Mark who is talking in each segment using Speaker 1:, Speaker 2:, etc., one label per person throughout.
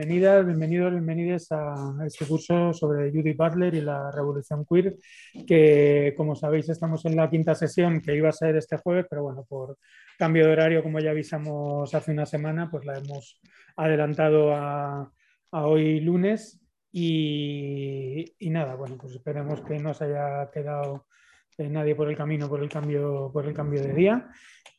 Speaker 1: Bienvenidas, bienvenidos, bienvenidas a este curso sobre Judy Butler y la revolución queer, que como sabéis estamos en la quinta sesión que iba a ser este jueves, pero bueno, por cambio de horario, como ya avisamos hace una semana, pues la hemos adelantado a, hoy lunes. Y, nada, bueno, pues esperemos que no se haya quedado nadie por el camino por el cambio, por el cambio de día.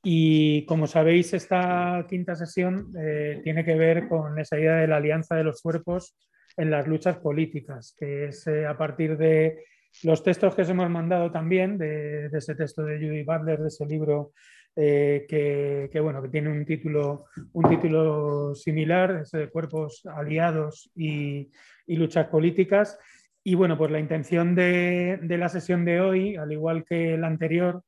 Speaker 1: Y como sabéis, esta quinta sesión eh, tiene que ver con esa idea de la alianza de los cuerpos en las luchas políticas, que es eh, a partir de los textos que os hemos mandado también, de, ese texto de Judy Butler, de ese libro que, bueno, que tiene un título, un título similar, de cuerpos aliados y luchas políticas. Y bueno, pues la intención de, la sesión de hoy, al igual que la anterior,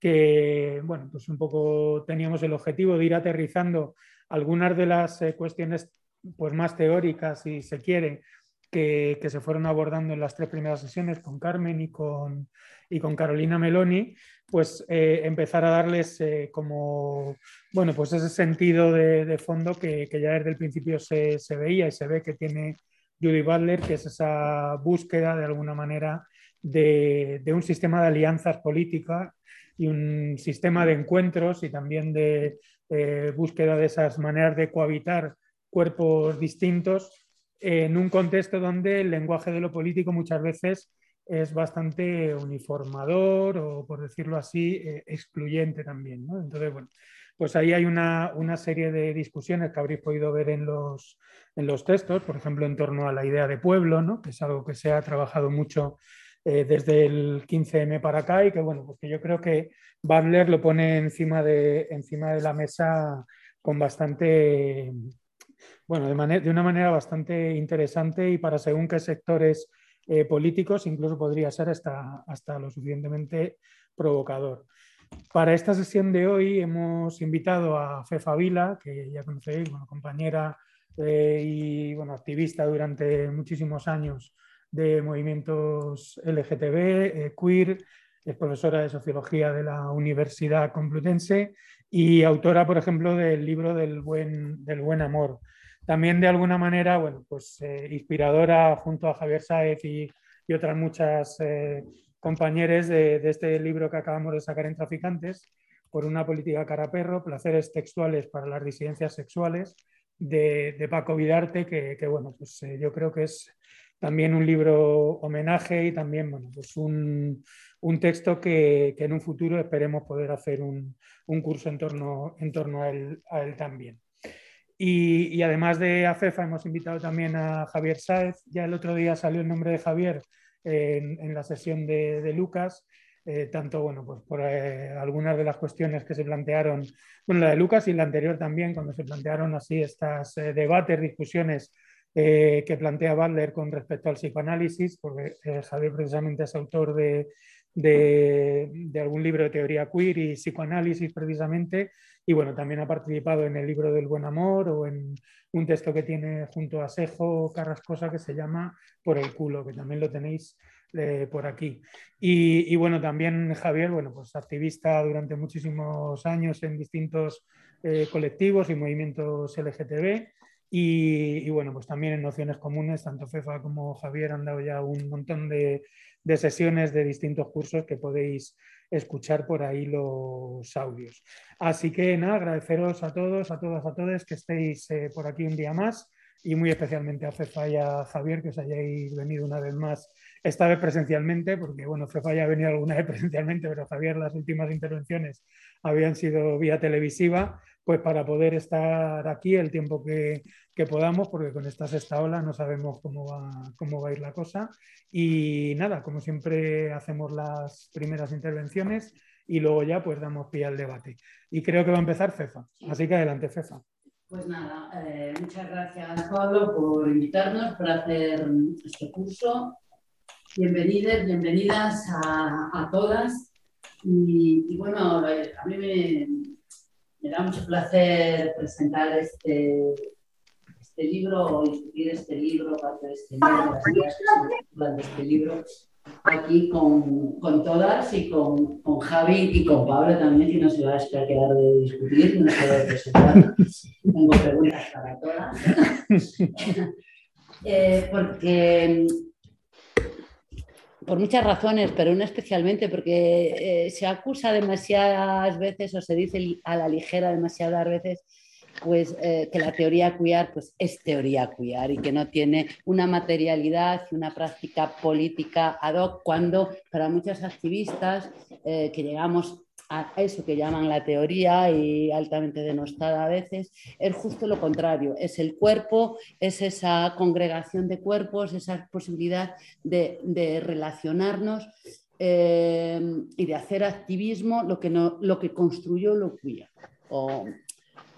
Speaker 1: que bueno, pues un poco teníamos el objetivo de ir aterrizando algunas de las eh, cuestiones pues más teóricas, si se quiere, que, se fueron abordando en las tres primeras sesiones con Carmen y con, y con Carolina Meloni, pues eh, empezar a darles eh, como, bueno, pues ese sentido de, fondo que, ya desde el principio se, se, veía y se ve que tiene Judy Butler, que es esa búsqueda de alguna manera de, un sistema de alianzas políticas y un sistema de encuentros y también de búsqueda de esas maneras de cohabitar cuerpos distintos en un contexto donde el lenguaje de lo político muchas veces es bastante uniformador o, por decirlo así, eh, excluyente también. Entonces, bueno, pues ahí hay una, serie de discusiones que habréis podido ver en los, en los textos, por ejemplo, en torno a la idea de pueblo, ¿no? que es algo que se ha trabajado mucho eh, desde el 15M para acá y que, bueno, pues que yo creo que Butler lo pone encima de, encima de la mesa con bastante, bueno, de, de una manera bastante interesante y para según qué sectores eh, políticos, incluso podría ser hasta, hasta lo suficientemente provocador. Para esta sesión de hoy hemos invitado a Fefa Vila, que ya conocéis, compañera eh, y bueno, activista durante muchísimos años de movimientos LGTB, eh, queer, es profesora de sociología de la Universidad Complutense y autora, por ejemplo, del libro del buen, del buen amor. También de alguna manera, bueno, pues eh, inspiradora junto a Javier Saez y, y otras muchas compañeros de, este libro que acabamos de sacar en Traficantes, por una política cara perro, placeres textuales para las disidencias sexuales, de, Paco Vidarte, que, bueno, pues eh, yo creo que es también un libro homenaje y también bueno, pues un, texto que, en un futuro esperemos poder hacer un, curso en torno, en torno a, él, también. Y, y, además de AFEFA hemos invitado también a Javier Sáez. Ya el otro día salió el nombre de Javier en, la sesión de, Lucas, eh, tanto bueno, pues por eh, algunas de las cuestiones que se plantearon, bueno, la de Lucas y la anterior también, cuando se plantearon así estas eh, debates, discusiones que plantea Butler con respecto al psicoanálisis, porque Javier precisamente es autor de, de, algún libro de teoría queer y psicoanálisis precisamente, y bueno, también ha participado en el libro del buen amor o en un texto que tiene junto a Sejo Carrascosa que se llama Por el culo, que también lo tenéis eh, por aquí. Y, bueno, también Javier, bueno, pues activista durante muchísimos años en distintos eh, colectivos y movimientos LGTB. Y, bueno, pues también en nociones comunes, tanto Fefa como Javier han dado ya un montón de, sesiones de distintos cursos que podéis escuchar por ahí los audios. Así que nada, agradeceros a todos, a todas, a todos que estéis eh, por aquí un día más y muy especialmente a Fefa y a Javier que os hayáis venido una vez más, esta vez presencialmente, porque bueno, Fefa ya ha venido alguna vez presencialmente, pero Javier las últimas intervenciones habían sido vía televisiva pues para poder estar aquí el tiempo que, podamos, porque con esta sexta ola no sabemos cómo va, cómo va a ir la cosa. Y nada, como siempre hacemos las primeras intervenciones y luego ya pues damos pie al debate. Y creo que va a empezar Fefa. Así que adelante, Fefa.
Speaker 2: Pues nada, eh, muchas gracias Pablo por invitarnos para hacer este curso. Bienvenidos, bienvenidas a, a todas. Y, bueno, a mí me, da mucho placer presentar este, este libro o discutir este libro, parte de este libro, las de este libro, aquí con, con, todas y con, con, Javi y con Pablo también, que no se va a quedar de discutir, no se va a presentar. Tengo preguntas para todas. eh, porque por muchas razones, pero no especialmente porque eh, se acusa demasiadas veces o se dice a la ligera demasiadas veces pues eh, que la teoría queer pues, es teoría queer y que no tiene una materialidad y una práctica política ad hoc cuando para muchos activistas eh, que llegamos a eso que llaman la teoría y altamente denostada a veces, es justo lo contrario, es el cuerpo, es esa congregación de cuerpos, esa posibilidad de, relacionarnos eh, y de hacer activismo lo que, no, lo que construyó lo queer, o,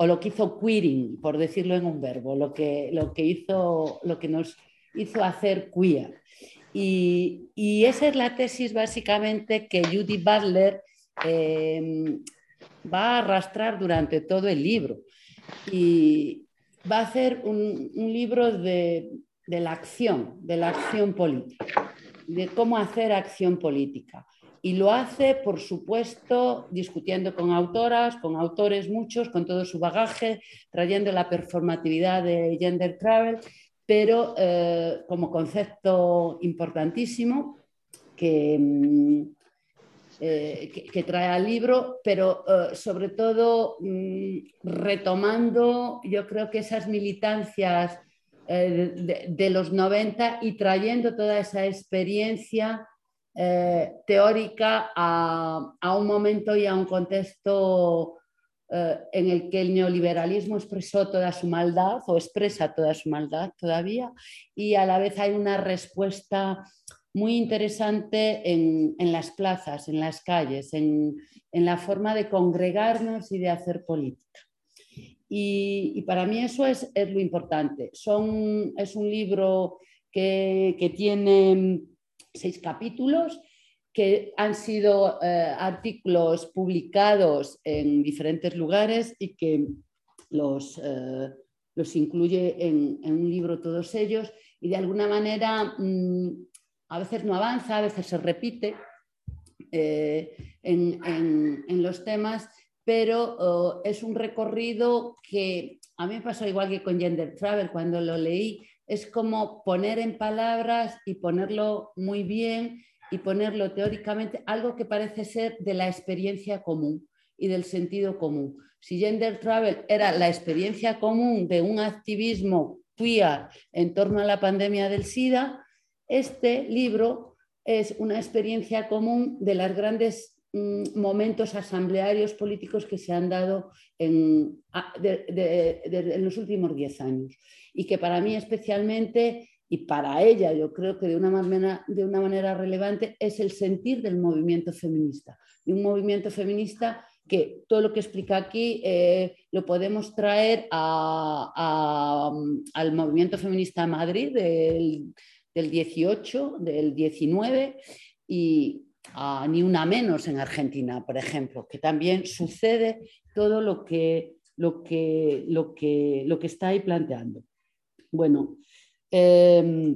Speaker 2: lo que hizo queering, por decirlo en un verbo, lo que, lo que, hizo, lo que nos hizo hacer queer. Y, y esa es la tesis básicamente que Judy Butler Em, va a arrastrar durante todo el libro y va a hacer un, libro de, la acción, de la acción política, de cómo hacer acción política. Y lo hace, por supuesto, discutiendo con autoras, con autores muchos, con todo su bagaje, trayendo la performatividad de gender travel, pero eh, como concepto importantísimo que, em, eh, que, trae al libro, pero eh, sobre todo mm, retomando, yo creo que esas militancias eh, de, los 90 y trayendo toda esa experiencia teórica a, a, un momento y a un contexto en el que el neoliberalismo expresó toda su maldad o expresa toda su maldad todavía y a la vez hay una respuesta muy interesante en, las plazas, en las calles, en, la forma de congregarnos y de hacer política. Y, para mí eso es, lo importante. Son, es un libro que, tiene seis capítulos que han sido eh, artículos publicados en diferentes lugares y que los, eh, los incluye en, un libro todos ellos y de alguna manera mm, a veces no avanza, a veces se repite eh, en, los temas, pero es un recorrido que a mí me pasó igual que con Gender Travel cuando lo leí, es como poner en palabras y ponerlo muy bien y ponerlo teóricamente, algo que parece ser de la experiencia común y del sentido común. Si Gender Travel era la experiencia común de un activismo queer en torno a la pandemia del SIDA, este libro es una experiencia común de los grandes mm, momentos asamblearios políticos que se han dado en, los últimos diez años y que para mí especialmente y para ella yo creo que de una, manera, de una manera relevante es el sentir del movimiento feminista, de un movimiento feminista que todo lo que explica aquí eh, lo podemos traer al movimiento feminista Madrid del, del 18, del 19 y ni una menos en Argentina, por ejemplo, que también sucede todo lo que, lo que, lo que, lo que está ahí planteando. Bueno, eh,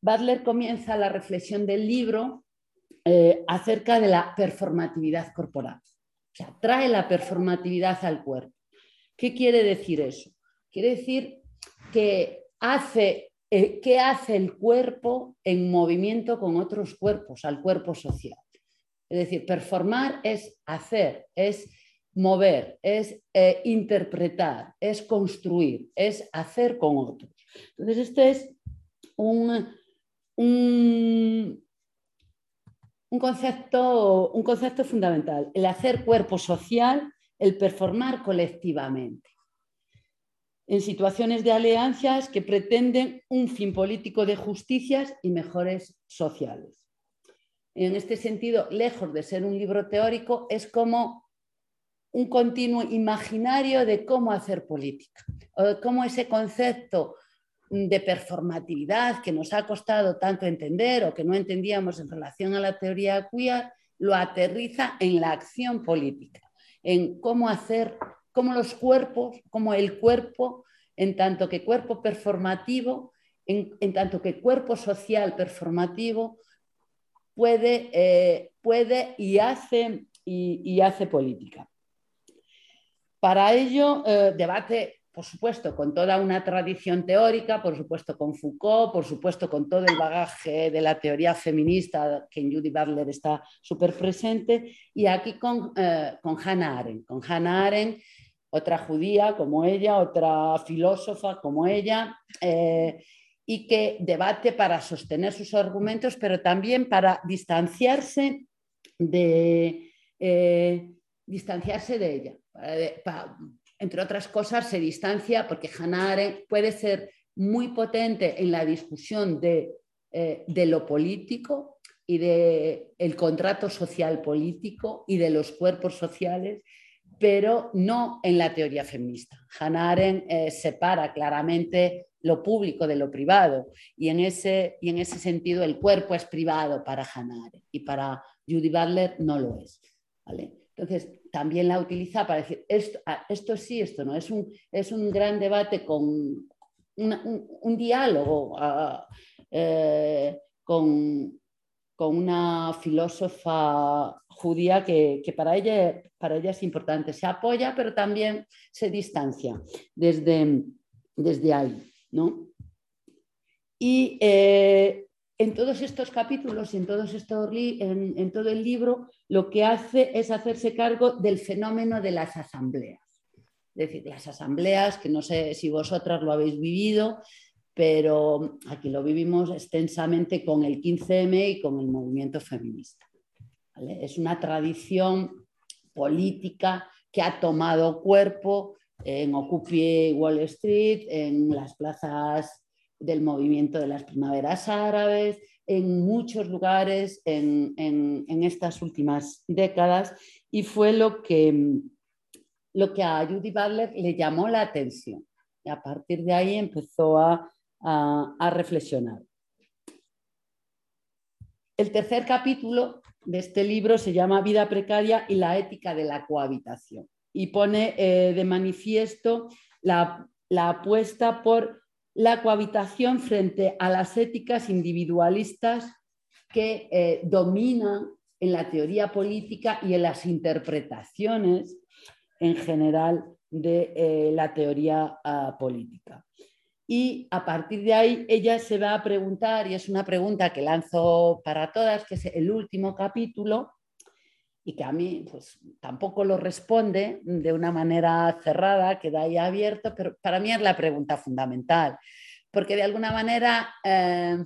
Speaker 2: Butler comienza la reflexión del libro eh, acerca de la performatividad corporal. O sea, trae la performatividad al cuerpo. ¿Qué quiere decir eso? Quiere decir que hace eh, qué hace el cuerpo en movimiento con otros cuerpos, al cuerpo social. Es decir, performar es hacer, es mover, es eh, interpretar, es construir, es hacer con otros. Entonces, este es un, un, concepto, un concepto fundamental, el hacer cuerpo social, el performar colectivamente en situaciones de alianzas que pretenden un fin político de justicias y mejores sociales. En este sentido, lejos de ser un libro teórico, es como un continuo imaginario de cómo hacer política, o de cómo ese concepto de performatividad que nos ha costado tanto entender o que no entendíamos en relación a la teoría queer, lo aterriza en la acción política, en cómo hacer, cómo los cuerpos, como el cuerpo, en tanto que cuerpo performativo, en, tanto que cuerpo social performativo, puede, eh, puede y, hace, y, hace política. Para ello, eh, debate por supuesto, con toda una tradición teórica, por supuesto con Foucault, por supuesto con todo el bagaje de la teoría feminista que en Judy Butler está súper presente, y aquí con, eh, con Hannah Arendt, con Hannah Arendt, otra judía como ella, otra filósofa como ella, eh, y que debate para sostener sus argumentos, pero también para distanciarse de, eh, distanciarse de ella, entre otras cosas, se distancia porque Hannah Arendt puede ser muy potente en la discusión de, eh, lo político y del el contrato social político y de los cuerpos sociales, pero no en la teoría feminista. Hannah Arendt eh, separa claramente lo público de lo privado y en, ese, y en ese sentido el cuerpo es privado para Hannah Arendt y para Judy Butler no lo es. ¿vale? Entonces, también la utiliza para decir, esto, ah, esto sí, esto no. Es un, es un gran debate con un, diálogo ah, eh, con, una filósofa judía que, para, ella, para ella es importante. Se apoya, pero también se distancia desde, desde ahí. ¿no? Y eh, en todos estos capítulos y en, todos estos en, todo el libro, lo que hace es hacerse cargo del fenómeno de las asambleas. Es decir, las asambleas, que no sé si vosotras lo habéis vivido, pero aquí lo vivimos extensamente con el 15M y con el movimiento feminista. Es una tradición política que ha tomado cuerpo en Occupy Wall Street, en las plazas del movimiento de las primaveras árabes, en muchos lugares en, estas últimas décadas y fue lo que, lo que a Judy Butler le llamó la atención. Y a partir de ahí empezó a, a reflexionar. El tercer capítulo de este libro se llama Vida precaria y la ética de la cohabitación y pone eh, de manifiesto la, la apuesta por la cohabitación frente a las éticas individualistas que eh, dominan en la teoría política y en las interpretaciones en general de eh, la teoría ah, política. Y a partir de ahí ella se va a preguntar, y es una pregunta que lanzo para todas, que es el último capítulo, y que a mí pues, tampoco lo responde de una manera cerrada, queda ahí abierto, pero para mí es la pregunta fundamental, porque de alguna manera eh,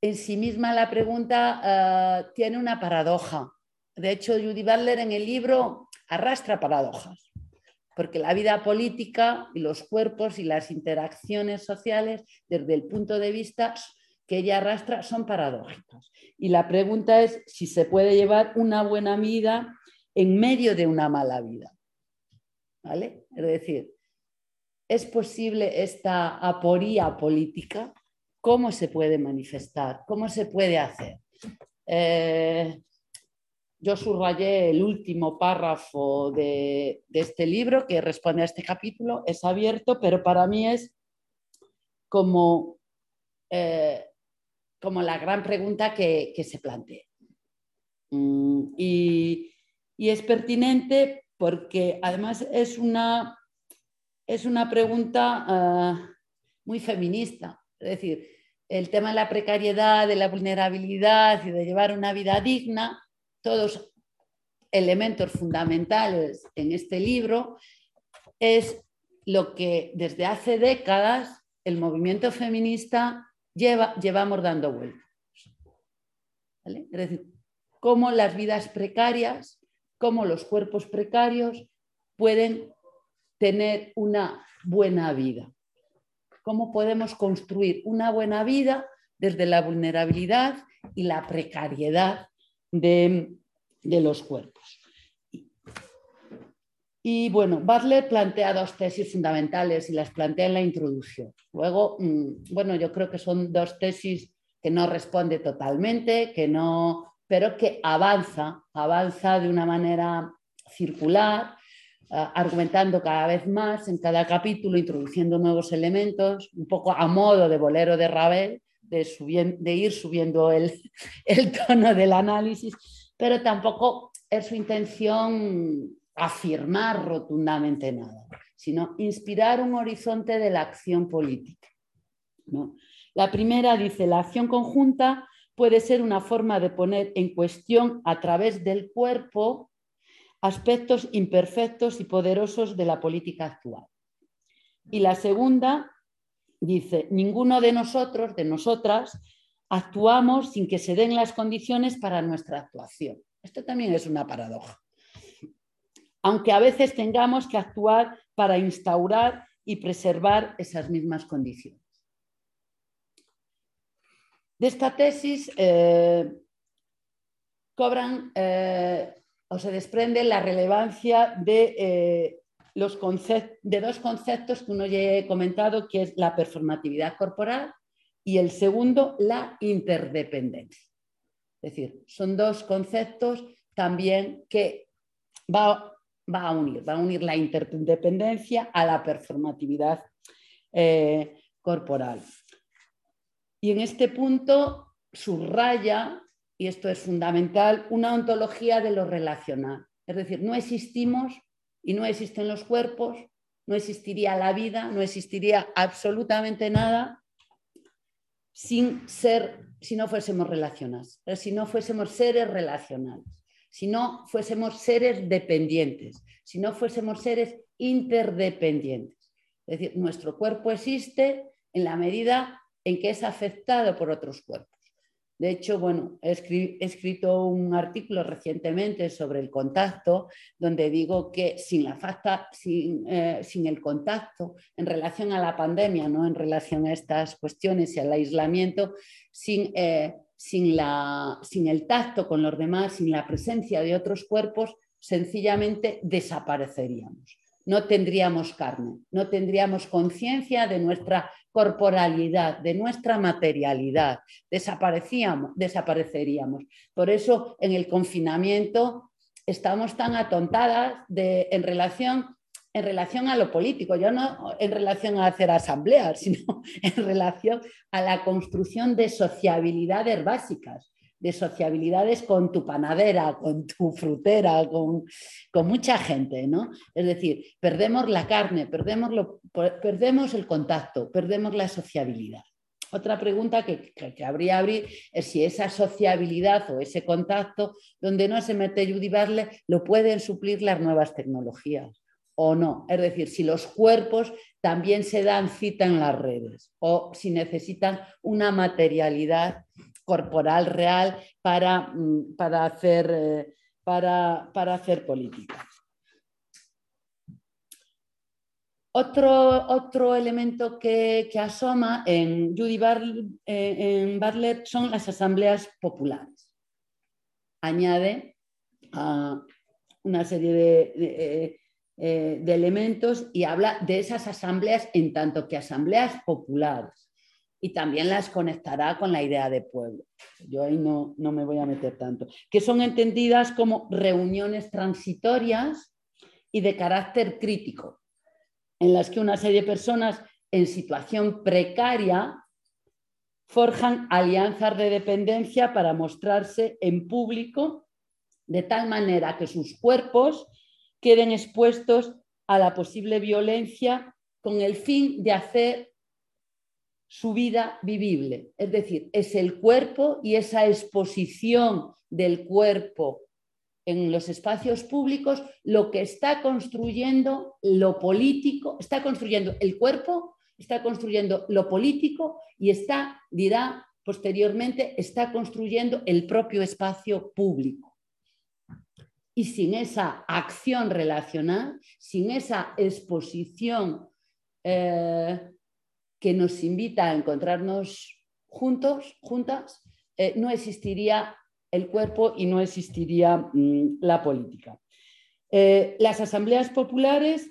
Speaker 2: en sí misma la pregunta eh, tiene una paradoja. De hecho, Judy Butler en el libro arrastra paradojas, porque la vida política y los cuerpos y las interacciones sociales, desde el punto de vista que ella arrastra son paradójicas. Y la pregunta es si se puede llevar una buena vida en medio de una mala vida. ¿Vale? Es decir, ¿es posible esta aporía política? ¿Cómo se puede manifestar? ¿Cómo se puede hacer? Eh, yo subrayé el último párrafo de, este libro que responde a este capítulo, es abierto, pero para mí es como eh, como la gran pregunta que, se plantea. Mm, y, es pertinente porque además es una, es una pregunta ah, muy feminista. Es decir, el tema de la precariedad, de la vulnerabilidad y de llevar una vida digna, todos elementos fundamentales en este libro, es lo que desde hace décadas el movimiento feminista llevamos dando vueltas. Es decir, cómo las vidas precarias, cómo los cuerpos precarios pueden tener una buena vida. Cómo podemos construir una buena vida desde la vulnerabilidad y la precariedad de los cuerpos. Y bueno, Butler plantea dos tesis fundamentales y las plantea en la introducción. Luego, mm, bueno, yo creo que son dos tesis que no responde totalmente, que no pero que avanza, avanza de una manera circular, eh, argumentando cada vez más en cada capítulo, introduciendo nuevos elementos, un poco a modo de bolero de Ravel, de, ir subiendo el, tono del análisis, pero tampoco es su intención afirmar rotundamente nada, sino inspirar un horizonte de la acción política. La primera dice, la acción conjunta puede ser una forma de poner en cuestión a través del cuerpo aspectos imperfectos y poderosos de la política actual. Y la segunda dice, ninguno de nosotros, de nosotras, actuamos sin que se den las condiciones para nuestra actuación. Esto también es una paradoja. Aunque a veces tengamos que actuar para instaurar y preservar esas mismas condiciones. De esta tesis eh, cobran eh, o se desprende la relevancia de, eh, los de dos conceptos que uno ya he comentado, que es la performatividad corporal y el segundo, la interdependencia. Es decir, son dos conceptos también que va, va a unir, va a unir la interdependencia a la performatividad eh, corporal. Y en este punto subraya y esto es fundamental, una ontología de lo relacional. Es decir, no existimos y no existen los cuerpos, no existiría la vida, no existiría absolutamente nada sin ser, si no fuésemos relacionados, si no fuésemos seres relacionales, si no fuésemos seres dependientes, si no fuésemos seres interdependientes. Es decir, nuestro cuerpo existe en la medida en que es afectado por otros cuerpos. De hecho, bueno, he, escrito un artículo recientemente sobre el contacto, donde digo que sin, la eh, sin, el contacto en relación a la pandemia, no en relación a estas cuestiones y al aislamiento, sin, eh, sin el tacto con los demás, sin la presencia de otros cuerpos, sencillamente desapareceríamos. No tendríamos carne, no tendríamos conciencia de nuestra corporalidad, de nuestra materialidad, desaparecíamos, desapareceríamos. Por eso en el confinamiento estamos tan atontadas de, en, relación, en relación a lo político, ya no en relación a hacer asambleas, sino en relación a la construcción de sociabilidades básicas de sociabilidades con tu panadera, con tu frutera, con, mucha gente, ¿no? Es decir, perdemos la carne, perdemos, lo, perdemos el contacto, perdemos la sociabilidad. Otra pregunta que, que, habría abrir es si esa sociabilidad o ese contacto donde no se mete Judy Barley lo pueden suplir las nuevas tecnologías o no. Es decir, si los cuerpos también se dan cita en las redes o si necesitan una materialidad corporal real para, mm, para, hacer, eh, para, para hacer política. Otro, otro, elemento que, asoma en Judy eh, Bartlett son las asambleas populares. Añade una serie de, eh, de, elementos y habla de esas asambleas en tanto que asambleas populares y también las conectará con la idea de pueblo. Yo ahí no, no me voy a meter tanto. Que son entendidas como reuniones transitorias y de carácter crítico, en las que una serie de personas en situación precaria forjan alianzas de dependencia para mostrarse en público de tal manera que sus cuerpos queden expuestos a la posible violencia con el fin de hacer su vida vivible. Es decir, es el cuerpo y esa exposición del cuerpo en los espacios públicos lo que está construyendo lo político, está construyendo el cuerpo, está construyendo lo político y está, dirá posteriormente, está construyendo el propio espacio público. Y sin esa acción relacional, sin esa exposición eh, que nos invita a encontrarnos juntos, juntas, eh, no existiría el cuerpo y no existiría mm, la política. Eh, las asambleas populares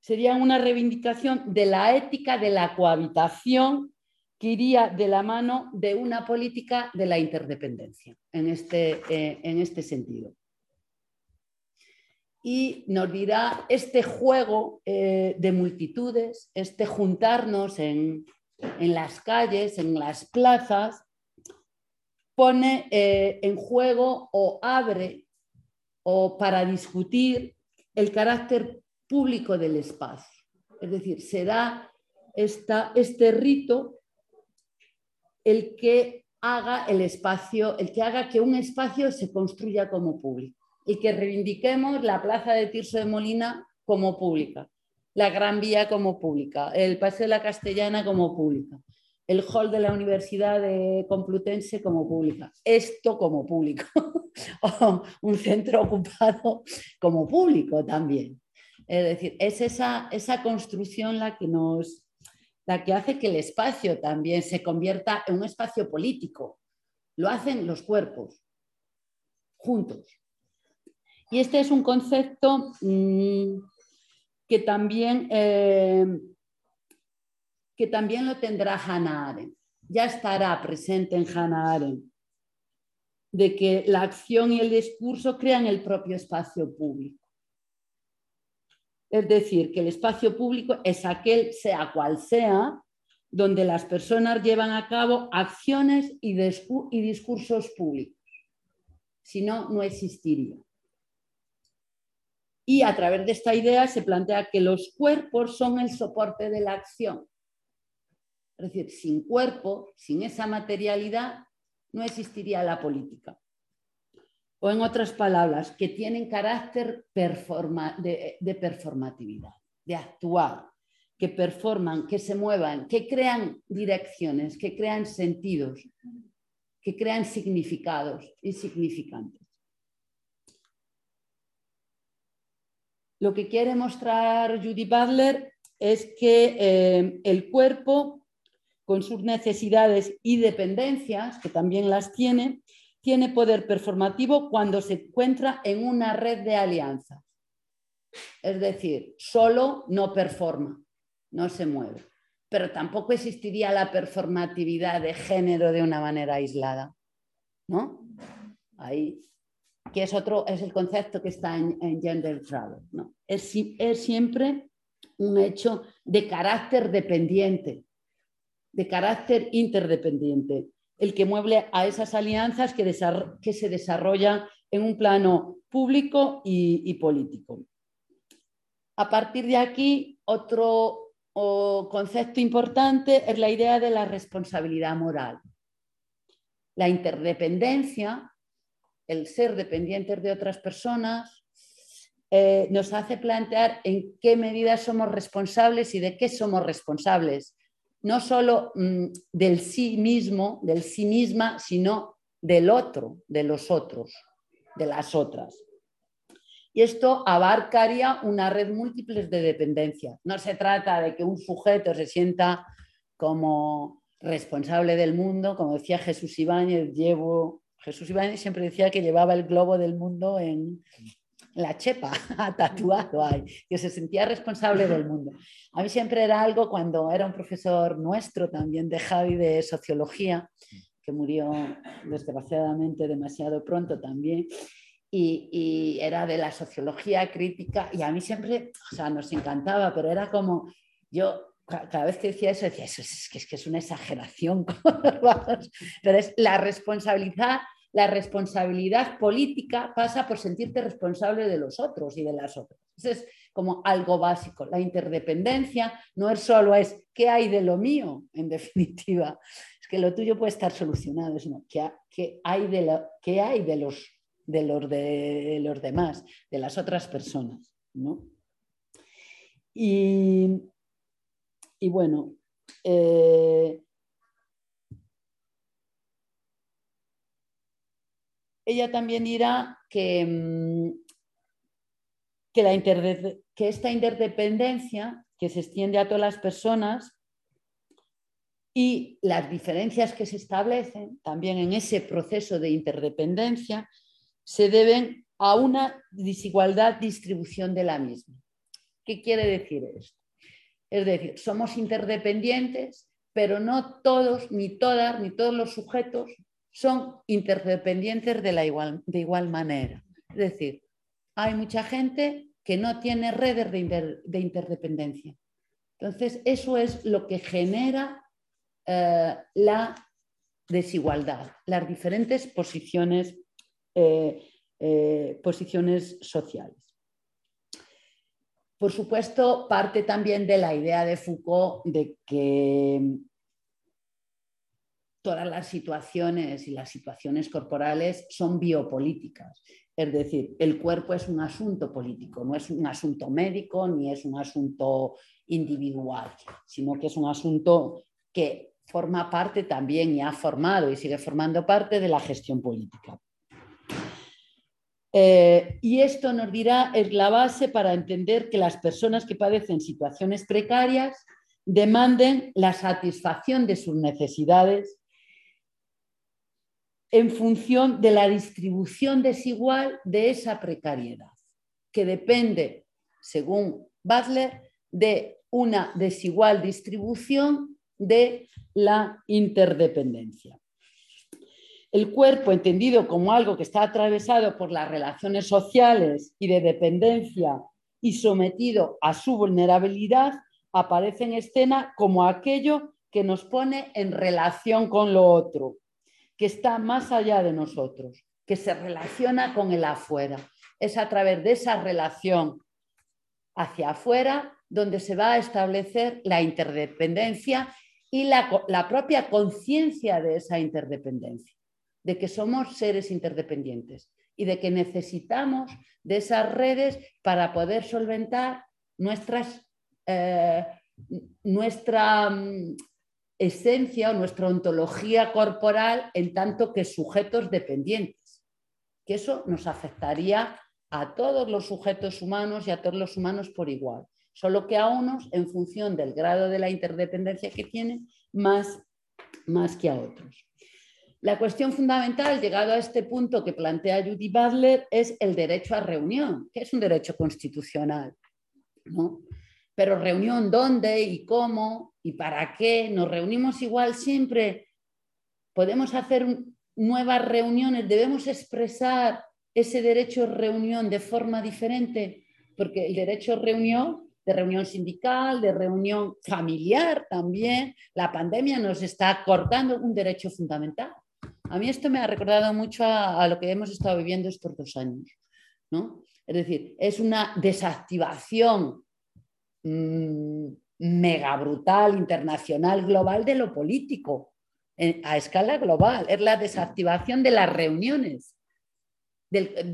Speaker 2: serían una reivindicación de la ética de la cohabitación que iría de la mano de una política de la interdependencia en este, eh, en este sentido. Y nos dirá este juego eh, de multitudes, este juntarnos en, las calles, en las plazas, pone eh, en juego o abre o para discutir el carácter público del espacio. Es decir, será esta, este rito el que haga el espacio, el que haga que un espacio se construya como público y que reivindiquemos la plaza de Tirso de Molina como pública, la Gran Vía como pública, el Paseo de la Castellana como pública, el hall de la Universidad Complutense como pública, esto como público, un centro ocupado como público también. Es decir, es esa, esa construcción la que nos, la que hace que el espacio también se convierta en un espacio político. Lo hacen los cuerpos, juntos. Y este es un concepto mm, que, también, eh, que también lo tendrá Hannah Arendt. Ya estará presente en Hannah Arendt, de que la acción y el discurso crean el propio espacio público. Es decir, que el espacio público es aquel, sea cual sea, donde las personas llevan a cabo acciones y, discursos públicos. Si no, no existiría. Y a través de esta idea se plantea que los cuerpos son el soporte de la acción. Es decir, sin cuerpo, sin esa materialidad, no existiría la política o en otras palabras, que tienen carácter de, performatividad, de actuar, que performan, que se muevan, que crean direcciones, que crean sentidos, que crean significados y Lo que quiere mostrar Judy Butler es que eh, el cuerpo, con sus necesidades y dependencias, que también las tiene, tiene poder performativo cuando se encuentra en una red de alianzas. Es decir, solo no performa, no se mueve. Pero tampoco existiría la performatividad de género de una manera aislada. ¿No? Ahí, que es otro, es el concepto que está en, Gender Travel. ¿no? Es, es siempre un hecho de carácter dependiente, de carácter interdependiente el que mueble a esas alianzas que, se desarrollan en un plano público y, político. A partir de aquí, otro concepto importante es la idea de la responsabilidad moral. La interdependencia, el ser dependientes de otras personas, eh, nos hace plantear en qué medida somos responsables y de qué somos responsables no solo mm, del sí mismo, del sí misma, sino del otro, de los otros, de las otras. Y esto abarcaría una red múltiple de dependencia. No se trata de que un sujeto se sienta como responsable del mundo, como decía Jesús Ibáñez, llevo, Jesús Ibáñez siempre decía que llevaba el globo del mundo en, la chepa, tatuado ahí, que se sentía responsable del mundo. A mí siempre era algo cuando era un profesor nuestro también de Javi de sociología, que murió desgraciadamente demasiado pronto también, y, era de la sociología crítica, y a mí siempre, o sea, nos encantaba, pero era como, yo cada vez que decía eso, decía, eso es, que, es que es una exageración, pero es la responsabilidad la responsabilidad política pasa por sentirte responsable de los otros y de las otras. Eso es como algo básico. La interdependencia no es solo es qué hay de lo mío, en definitiva. Es que lo tuyo puede estar solucionado, sino qué, hay, de lo, qué hay de, los, de, los, de los demás, de las otras personas. Y, bueno, eh, ella también dirá que, mm, que esta interdependencia que se extiende a todas las personas y las diferencias que se establecen también en ese proceso de interdependencia se deben a una desigualdad distribución de la misma. ¿Qué quiere decir esto? Es decir, somos interdependientes, pero no todos, ni todas, ni todos los sujetos son interdependientes de, la igual, de igual manera. Es decir, hay mucha gente que no tiene redes de, interdependencia. Entonces, eso es lo que genera eh, la desigualdad, las diferentes posiciones, eh, eh, posiciones sociales. Por supuesto, parte también de la idea de Foucault de que todas las situaciones y las situaciones corporales son biopolíticas. Es decir, el cuerpo es un asunto político, no es un asunto médico ni es un asunto individual, sino que es un asunto que forma parte también y ha formado y sigue formando parte de la gestión política. Eh, y esto nos dirá, es la base para entender que las personas que padecen situaciones precarias demanden la satisfacción de sus necesidades en función de la distribución desigual de esa precariedad, que depende, según Butler, de una desigual distribución de la interdependencia. El cuerpo, entendido como algo que está atravesado por las relaciones sociales y de dependencia y sometido a su vulnerabilidad, aparece en escena como aquello que nos pone en relación con lo otro, que está más allá de nosotros, que se relaciona con el afuera. Es a través de esa relación hacia afuera donde se va a establecer la interdependencia y la, la propia conciencia de esa interdependencia de que somos seres interdependientes y de que necesitamos de esas redes para poder solventar eh, nuestra mm, esencia o nuestra ontología corporal en tanto que sujetos dependientes. Que eso nos afectaría a todos los sujetos humanos y a todos los humanos por igual, solo que a unos en función del grado de la interdependencia que tienen más, más que a otros. La cuestión fundamental, llegado a este punto que plantea Judy Butler, es el derecho a reunión, que es un derecho constitucional. ¿no? Pero reunión dónde y cómo y para qué. Nos reunimos igual siempre. Podemos hacer nuevas reuniones, debemos expresar ese derecho a reunión de forma diferente, porque el derecho a reunión, de reunión sindical, de reunión familiar también, la pandemia nos está cortando un derecho fundamental. A mí esto me ha recordado mucho a, lo que hemos estado viviendo estos dos años. ¿no? Es decir, es una desactivación mm, mega brutal, internacional, global de lo político, a escala global. Es la desactivación de las reuniones, del,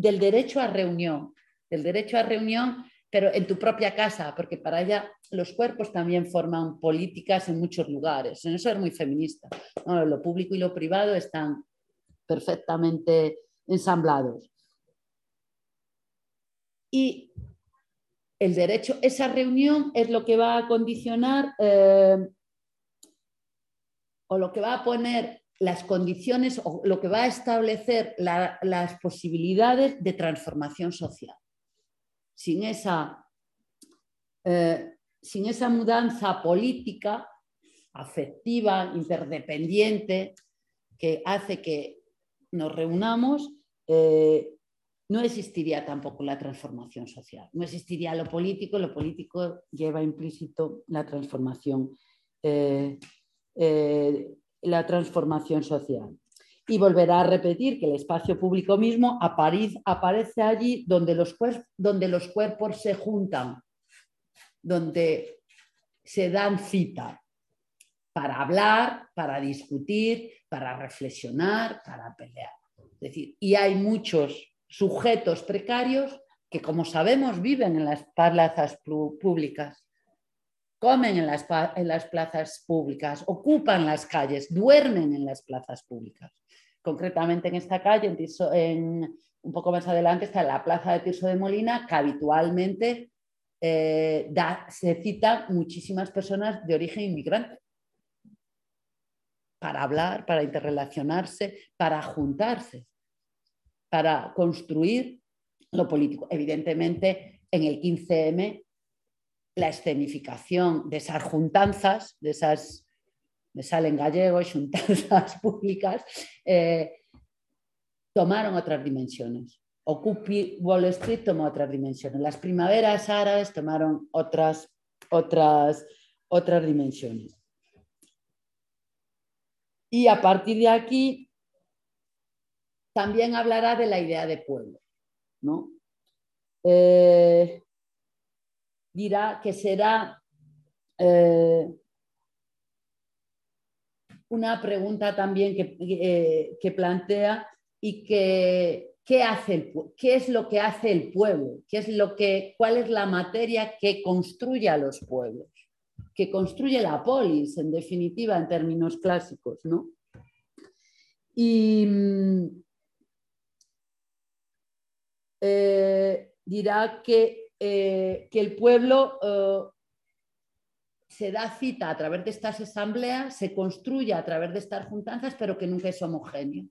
Speaker 2: del derecho a reunión. El derecho a reunión pero en tu propia casa, porque para ella los cuerpos también forman políticas en muchos lugares. En eso es muy feminista. Lo público y lo privado están perfectamente ensamblados. Y el derecho, esa reunión es lo que va a condicionar eh, o lo que va a poner las condiciones o lo que va a establecer las posibilidades de transformación social sin esa, eh, sin esa mudanza política, afectiva, interdependiente, que hace que nos reunamos, eh, no existiría tampoco la transformación social. No existiría lo político, lo político lleva implícito la transformación, eh, la transformación social y volverá a repetir que el espacio público mismo aparece allí donde los, donde los cuerpos se juntan, donde se dan cita para hablar, para discutir, para reflexionar, para pelear. Es decir, y hay muchos sujetos precarios que, como sabemos, viven en las plazas públicas, comen en las, en las plazas públicas, ocupan las calles, duermen en las plazas públicas. Concretamente en esta calle, en, un poco más adelante, está la plaza de Tirso de Molina, que habitualmente eh, se cita muchísimas personas de origen inmigrante para hablar, para interrelacionarse, para juntarse, para construir lo político. Evidentemente, en el 15M la escenificación de esas juntanzas, de esas, me salen gallegos, juntanzas públicas, eh, tomaron otras dimensiones. Occupy Wall Street tomó otras dimensiones. Las primaveras árabes tomaron otras, otras, otras dimensiones. Y a partir de aquí también hablará de la idea de pueblo. ¿no? Eh, dirá que será eh, una pregunta también que, eh, que plantea y que ¿qué, hace qué es lo que hace el pueblo, ¿Qué es lo que, cuál es la materia que construye a los pueblos, que construye la polis, en definitiva, en términos clásicos, ¿no? Y mm, eh, dirá que, eh, que, el pueblo se da cita a través de estas asambleas, se construye a través de estas juntanzas, pero que nunca es homogéneo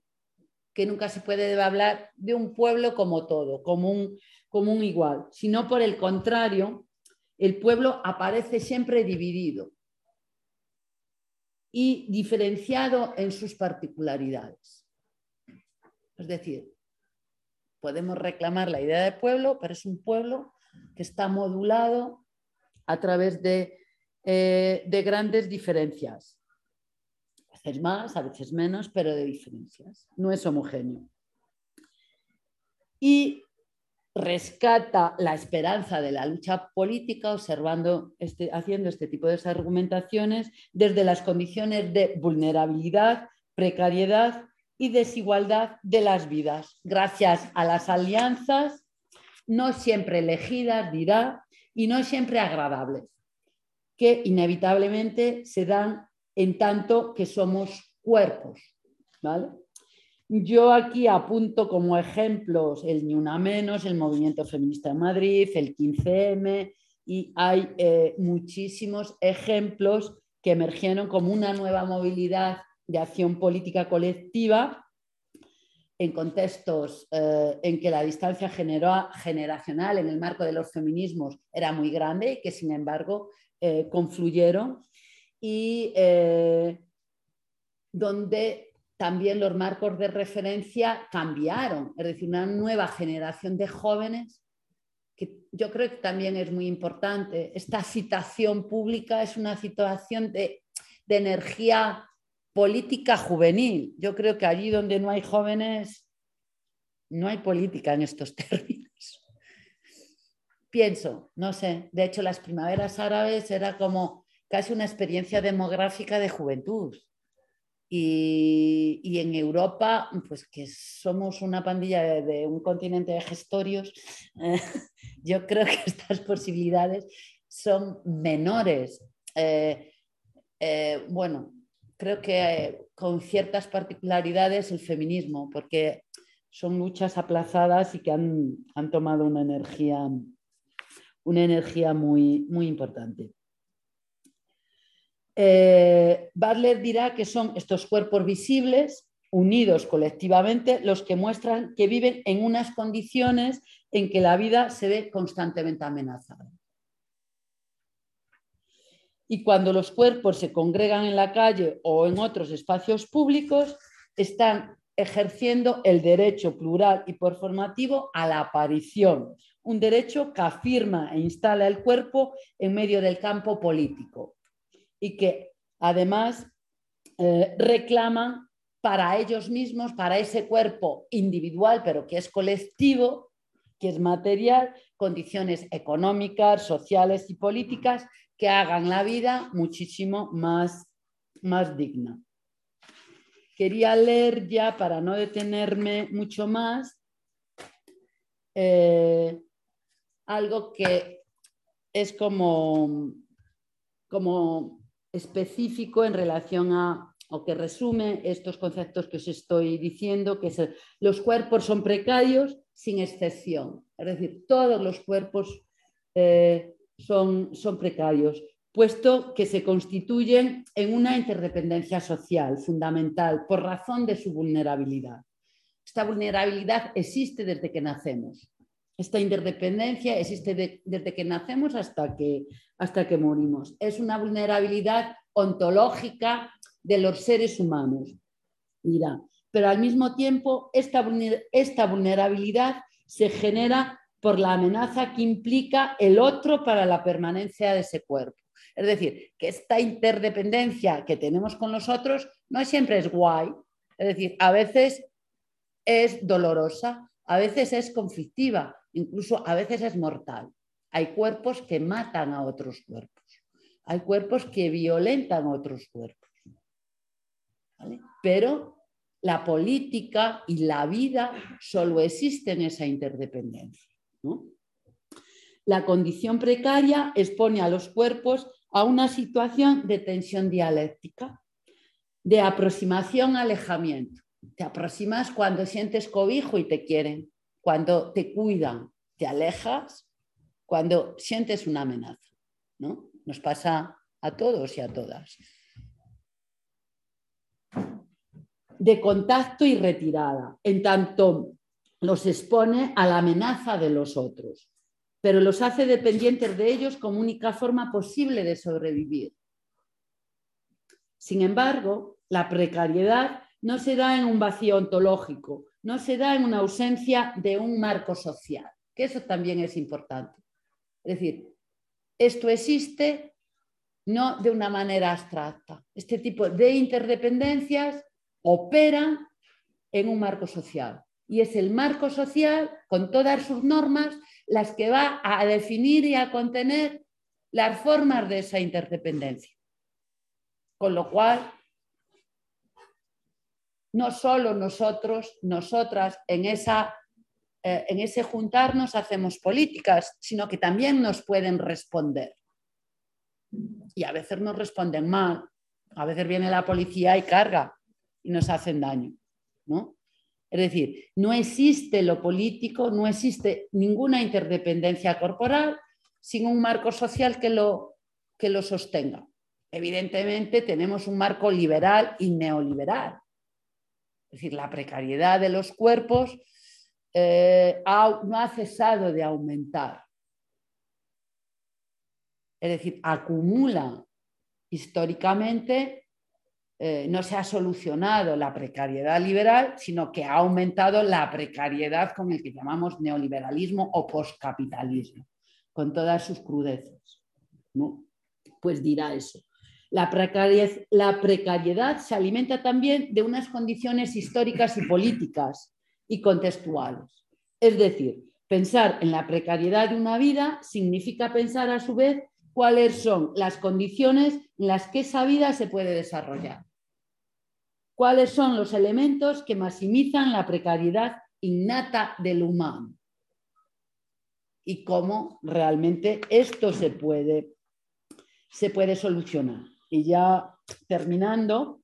Speaker 2: que nunca se puede hablar de un pueblo como todo, como un, como un igual, sino por el contrario, el pueblo aparece siempre dividido y diferenciado en sus particularidades. Es decir, podemos reclamar la idea de pueblo, pero es un pueblo que está modulado a través de, eh, de grandes diferencias veces más, a veces menos, pero de diferencias. No es homogéneo. Y rescata la esperanza de la lucha política observando este, haciendo este tipo de argumentaciones desde las condiciones de vulnerabilidad, precariedad y desigualdad de las vidas, gracias a las alianzas no siempre elegidas, dirá, y no siempre agradables, que inevitablemente se dan en tanto que somos cuerpos. Yo aquí apunto como ejemplos el Ni Una Menos, el Movimiento Feminista en Madrid, el 15M, y hay eh, muchísimos ejemplos que emergieron como una nueva movilidad de acción política colectiva en contextos eh, en que la distancia generacional en el marco de los feminismos era muy grande y que sin embargo eh, confluyeron y eh, donde también los marcos de referencia cambiaron, es decir, una nueva generación de jóvenes, que yo creo que también es muy importante. Esta citación pública es una situación de, de energía política juvenil. Yo creo que allí donde no hay jóvenes, no hay política en estos términos. Pienso, no sé, de hecho las primaveras árabes era como casi una experiencia demográfica de juventud. Y, en Europa, pues que somos una pandilla de, un continente de gestorios, yo creo que estas posibilidades son menores. Eh, eh, bueno, creo que eh, con ciertas particularidades el feminismo, porque son luchas aplazadas y que han, han tomado una energía, una energía muy, muy importante. Eh, dirá que son estos cuerpos visibles, unidos colectivamente, los que muestran que viven en unas condiciones en que la vida se ve constantemente amenazada. Y cuando los cuerpos se congregan en la calle o en otros espacios públicos, están ejerciendo el derecho plural y performativo a la aparición, un derecho que afirma e instala el cuerpo en medio del campo político, y que además eh, reclaman para ellos mismos, para ese cuerpo individual, pero que es colectivo, que es material, condiciones económicas, sociales y políticas que hagan la vida muchísimo más, más digna. Quería leer ya, para no detenerme mucho más, eh, algo que es como, como específico en relación a, o que resume estos conceptos que os estoy diciendo, que los cuerpos son precarios sin excepción. Es decir, todos los cuerpos eh, son, son precarios, puesto que se constituyen en una interdependencia social fundamental por razón de su vulnerabilidad. Esta vulnerabilidad existe desde que nacemos. Esta interdependencia existe desde que nacemos hasta que, hasta que morimos. Es una vulnerabilidad ontológica de los seres humanos. Mira, pero al mismo tiempo esta, esta vulnerabilidad se genera por la amenaza que implica el otro para la permanencia de ese cuerpo. Es decir, que esta interdependencia que tenemos con los otros no siempre es guay. Es decir, a veces es dolorosa, a veces es conflictiva, incluso a veces es mortal. Hay cuerpos que matan a otros cuerpos, hay cuerpos que violentan a otros cuerpos. Pero la política y la vida solo existen en esa interdependencia. La condición precaria expone a los cuerpos a una situación de tensión dialéctica, de aproximación-alejamiento. Te aproximas cuando sientes cobijo y te quieren, cuando te cuidan, te alejas cuando sientes una amenaza. ¿no? Nos pasa a todos y a todas. De contacto y retirada, en tanto los expone a la amenaza de los otros, pero los hace dependientes de ellos como única forma posible de sobrevivir. Sin embargo, la precariedad no se da en un vacío ontológico, no se da en una ausencia de un marco social, que eso también es importante. Es decir, esto existe no de una manera abstracta. Este tipo de interdependencias operan en un marco social. Y es el marco social, con todas sus normas, las que va a definir y a contener las formas de esa interdependencia. Con lo cual, no solo nosotros, nosotras, en, esa, eh, en ese juntarnos hacemos políticas, sino que también nos pueden responder. Y a veces nos responden mal, a veces viene la policía y carga y nos hacen daño. ¿no? Es decir, no existe lo político, no existe ninguna interdependencia corporal sin un marco social que lo, que lo sostenga. Evidentemente tenemos un marco liberal y neoliberal, es decir, la precariedad de los cuerpos eh, no ha cesado de aumentar. Es decir, acumula históricamente, eh, no se ha solucionado la precariedad liberal, sino que ha aumentado la precariedad con el que llamamos neoliberalismo o postcapitalismo, con todas sus crudezas. Pues dirá eso. La precariedad, se alimenta también de unas condiciones históricas y políticas y contextuales. Es decir, pensar en la precariedad de una vida significa pensar a su vez cuáles son las condiciones en las que esa vida se puede desarrollar. Cuáles son los elementos que maximizan la precariedad innata del humano. Y cómo realmente esto se puede, se puede solucionar. Y ya terminando,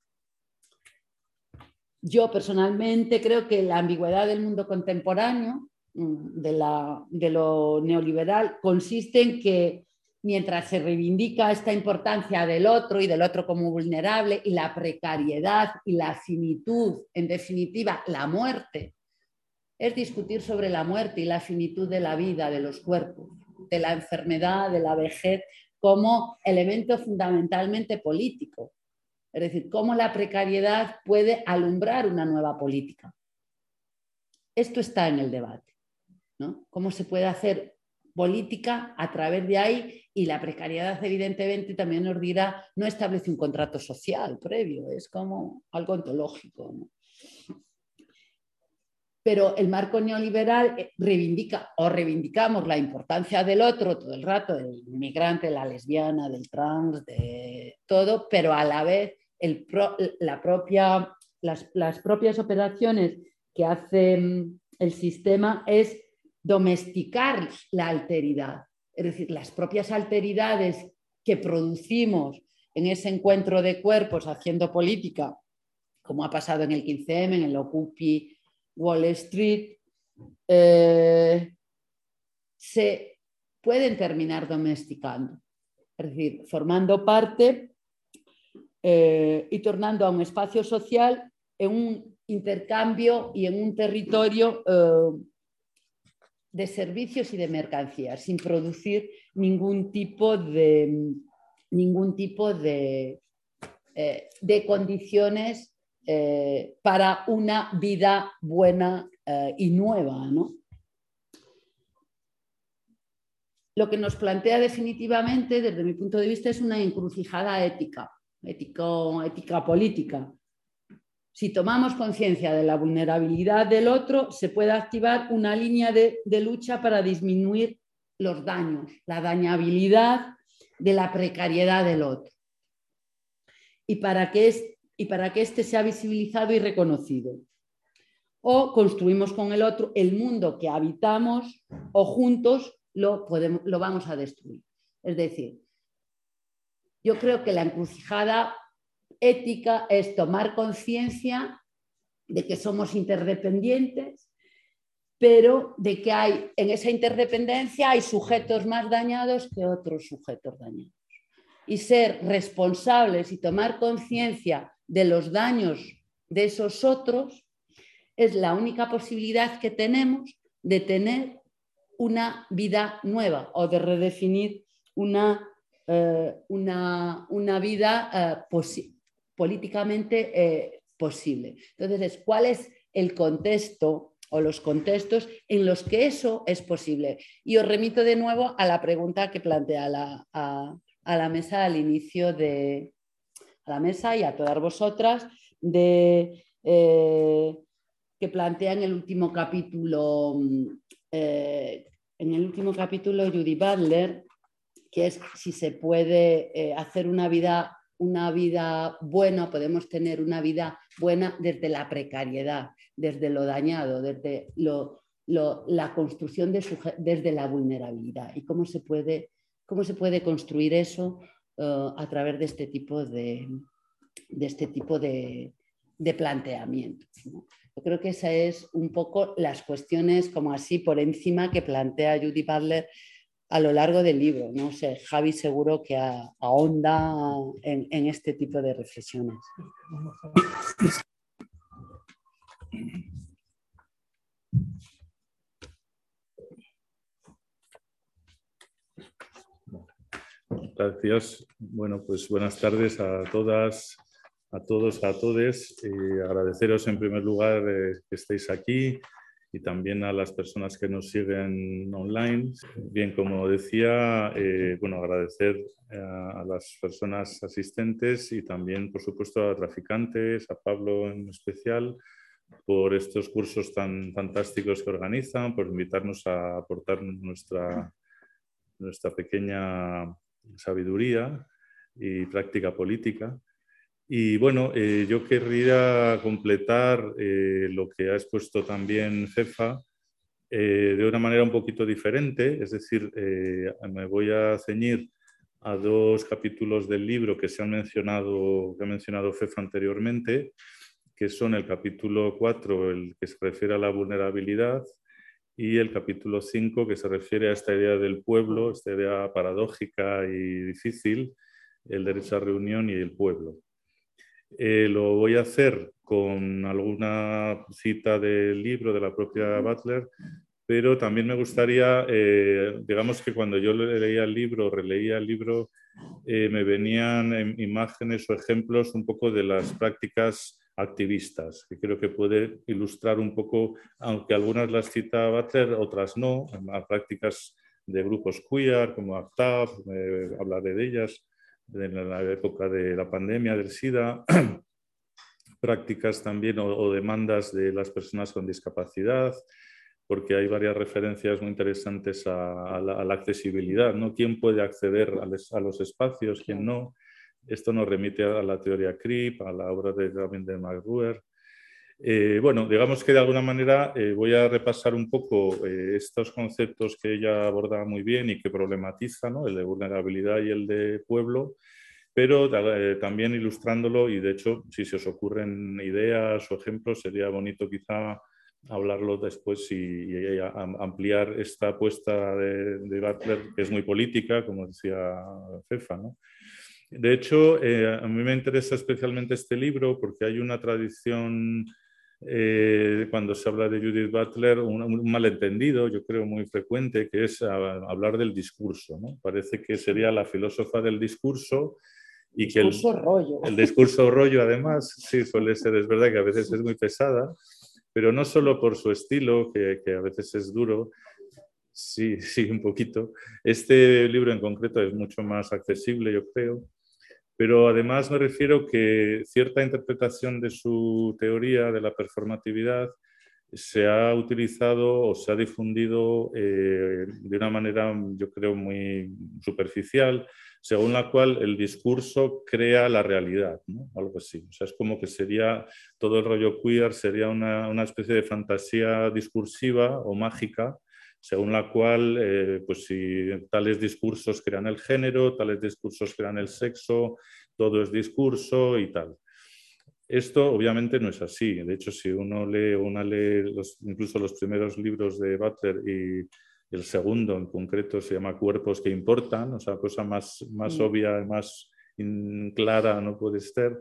Speaker 2: yo personalmente creo que la ambigüedad del mundo contemporáneo, mm, de, lo neoliberal, consiste en que mientras se reivindica esta importancia del otro y del otro como vulnerable y la precariedad y la finitud, en definitiva, la muerte, es discutir sobre la muerte y la finitud de la vida, de los cuerpos, de la enfermedad, de la vejez, como elemento fundamentalmente político. Es decir, cómo la precariedad puede alumbrar una nueva política. Esto está en el debate. ¿no? ¿Cómo se puede hacer política a través de ahí? Y la precariedad, evidentemente, también nos dirá, no establece un contrato social previo, es como algo ontológico. Pero el marco neoliberal eh, reivindica o reivindicamos la importancia del otro todo el rato, del inmigrante, la lesbiana, del trans, de todo, pero a la vez la propia, las, las propias operaciones que hace el sistema es domesticar la alteridad, es decir, las propias alteridades que producimos en ese encuentro de cuerpos haciendo política, como ha pasado en el 15M, en el Ocupi, Wall Street, eh, se pueden terminar domesticando, es decir, formando parte eh, y tornando a un espacio social en un intercambio y en un territorio eh, de servicios y de mercancías, sin producir ningún tipo de, ningún tipo de, eh, de condiciones eh, para una vida buena eh, y nueva. ¿no? Lo que nos plantea definitivamente, desde mi punto de vista, es una encrucijada ética, ético, ética política. Si tomamos conciencia de la vulnerabilidad del otro, se puede activar una línea de, lucha para disminuir los daños, la dañabilidad de la precariedad del otro. Y para que, y para que éste sea visibilizado y reconocido. O construimos con el otro el mundo que habitamos o juntos lo, podemos, lo vamos a destruir. Es decir, yo creo que la encrucijada ética es tomar conciencia de que somos interdependientes, pero de que hay en esa interdependencia hay sujetos más dañados que otros sujetos dañados. Y ser responsables y tomar conciencia de los daños de esos otros es la única posibilidad que tenemos de tener una vida nueva o de redefinir una, eh, una, una, vida eh, políticamente eh, posible. Entonces, ¿cuál es el contexto o los contextos en los que eso es posible. Y os remito de nuevo a la pregunta que plantea la, a, la mesa al inicio de la mesa y a todas vosotras de eh, que plantea en el último capítulo eh, en el último capítulo Judy Butler que es si se puede eh, hacer una vida una vida buena, podemos tener una vida buena desde la precariedad, desde lo dañado, desde la construcción de desde la vulnerabilidad. ¿Y cómo se puede, cómo se puede construir eso eh, a través de este tipo de, este tipo de, planteamientos? Yo creo que esas es un poco las cuestiones como así por encima que plantea Judy Butler a lo largo del libro. No sé, Javi seguro que ahonda en, en este tipo de reflexiones.
Speaker 3: Gracias. Bueno, pues buenas tardes a todas, a todos, a todes. Eh, agradeceros en primer lugar eh, que estéis aquí, y también a las personas que nos siguen online. Bien, como decía, eh, bueno, agradecer a, las personas asistentes y también, por supuesto, a traficantes, a Pablo en especial, por estos cursos tan fantásticos que organizan, por invitarnos a aportar nuestra, nuestra pequeña sabiduría y práctica política. Y bueno, eh, yo querría completar eh, lo que ha expuesto también Jefa eh, de una manera un poquito diferente, es decir, me voy a ceñir a dos capítulos del libro que se han mencionado, que ha mencionado Jefa anteriormente, que son el capítulo 4, el que se refiere a la vulnerabilidad, y el capítulo 5, que se refiere a esta idea del pueblo, esta idea paradójica y difícil, el derecho a reunión y el pueblo. Eh, lo voy a hacer con alguna cita del libro de la propia Butler, pero también me gustaría, eh, digamos que cuando yo leía el libro, releía el libro, eh, me venían imágenes o ejemplos un poco de las prácticas activistas, que creo que puede ilustrar un poco, aunque algunas las cita Butler, otras no, a prácticas de grupos queer como ACTAP, hablaré de ellas, en la época de la pandemia del SIDA, prácticas también o, demandas de las personas con discapacidad, porque hay varias referencias muy interesantes a, la, accesibilidad, ¿no? ¿Quién puede acceder a, los espacios, quién no? Esto nos remite a la teoría CRIP, a la obra de, también de McGruer. Eh, bueno, digamos que de alguna manera eh, voy a repasar un poco eh, estos conceptos que ella aborda muy bien y que problematiza, ¿no? el de vulnerabilidad y el de pueblo, pero también ilustrándolo y de hecho, si se os ocurren ideas o ejemplos, sería bonito quizá hablarlo después y, ampliar esta apuesta de, de, Butler, que es muy política, como decía Cefa. ¿no? De hecho, a mí me interesa especialmente este libro porque hay una tradición eh, cuando se habla de Judith Butler, un, malentendido, yo creo muy frecuente, que es hablar del discurso. ¿no? Parece que sería la filósofa del discurso y que el,
Speaker 2: rollo.
Speaker 3: el discurso rollo, además, sí suele ser, es verdad que a veces es muy pesada, pero no solo por su estilo, que, que a veces es duro, sí, sí, un poquito. Este libro en concreto es mucho más accesible, yo creo, pero además me refiero que cierta interpretación de su teoría de la performatividad se ha utilizado o se ha difundido eh, de una manera, yo creo, muy superficial, según la cual el discurso crea la realidad, ¿no? algo así. O sea, es como que sería todo el rollo queer, sería una, una especie de fantasía discursiva o mágica según la cual, eh, pues si tales discursos crean el género, tales discursos crean el sexo, todo es discurso y tal. Esto obviamente no es así. De hecho, si uno lee, una lee incluso los primeros libros de Butler y el segundo en concreto se llama Cuerpos que importan, o sea, cosa más, más mm. obvia, más clara no puede ser.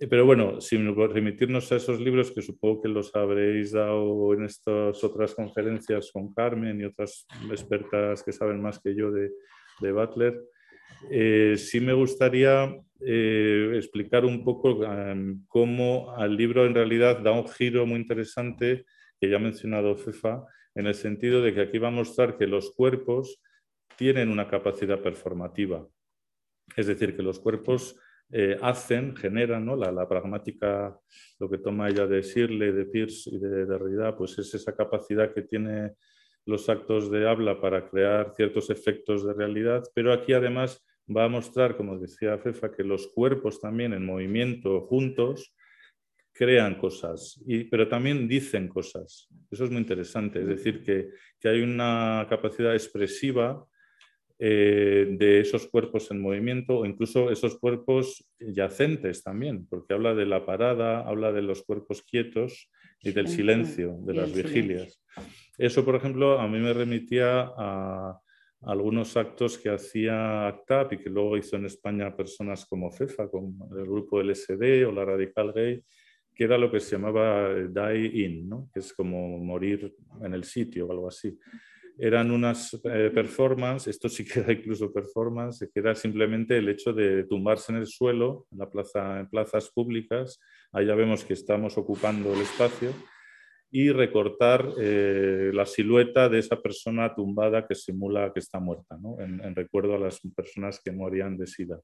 Speaker 3: Eh, pero bueno, sin remitirnos a esos libros que supongo que los habréis dado en estas otras conferencias con Carmen y otras expertas que saben más que yo de, de Butler, eh, sí me gustaría eh, explicar un poco em, cómo al libro en realidad da un giro muy interesante que ya ha mencionado FEFA, en el sentido de que aquí va a mostrar que los cuerpos tienen una capacidad performativa. Es decir, que los cuerpos eh, hacen, generan, ¿no? la, pragmática, lo que toma ella de Shirley, de Pierce y de Derrida, pues es esa capacidad que tiene los actos de habla para crear ciertos efectos de realidad, pero aquí además va a mostrar, como decía Fefa, que los cuerpos también en movimiento juntos crean cosas, y, pero también dicen cosas. Eso es muy interesante, es decir, que, que hay una capacidad expresiva eh, de esos cuerpos en movimiento o incluso esos cuerpos yacentes también, porque habla de la parada, habla de los cuerpos quietos y del silencio, de las vigilias. Eso, por ejemplo, a mí me remitía a algunos actos que hacía ACTAP y que luego hizo en España personas como FEFA, como el grupo LSD o la Radical Gay, que era lo que se llamaba die in, ¿no? que es como morir en el sitio o algo así eran unas eh, performances, esto sí que era incluso performance, que era simplemente el hecho de tumbarse en el suelo, en, la plazas públicas, allá vemos que estamos ocupando el espacio, y recortar eh, la silueta de esa persona tumbada que simula que está muerta, ¿no? en, en, recuerdo a las personas que morían de sida.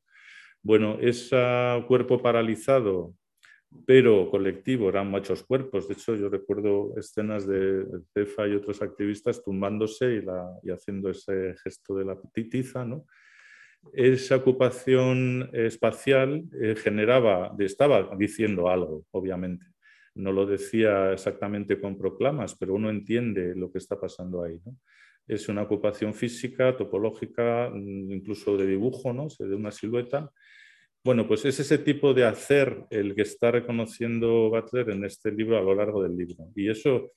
Speaker 3: Bueno, ese cuerpo paralizado pero colectivo, eran muchos cuerpos. De hecho, yo recuerdo escenas de Cefa y otros activistas tumbándose y, haciendo ese gesto de la tiza. ¿no? Esa ocupación espacial eh, generaba, estaba diciendo algo, obviamente. No lo decía exactamente con proclamas, pero uno entiende lo que está pasando ahí. Es una ocupación física, topológica, mm, incluso de dibujo, ¿no? de una silueta, bueno, pues es ese tipo de hacer el que está reconociendo Butler en este libro a lo largo del libro. Y eso,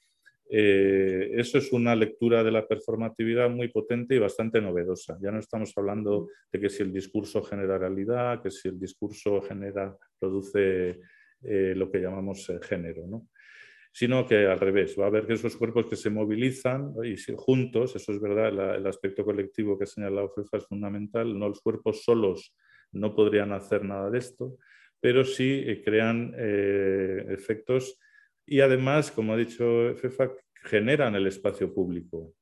Speaker 3: eh, eso es una lectura de la performatividad muy potente y bastante novedosa. Ya no estamos hablando de que si el discurso genera realidad, que si el discurso genera, produce eh, lo que llamamos eh, género, ¿no? sino que al revés, va a haber que esos cuerpos que se movilizan y juntos, eso es verdad, el aspecto colectivo que ha señalado Fefa es fundamental, no los cuerpos solos no podrían hacer nada de esto, pero sí eh, crean eh, efectos y además, como ha dicho FEFA, generan el espacio público.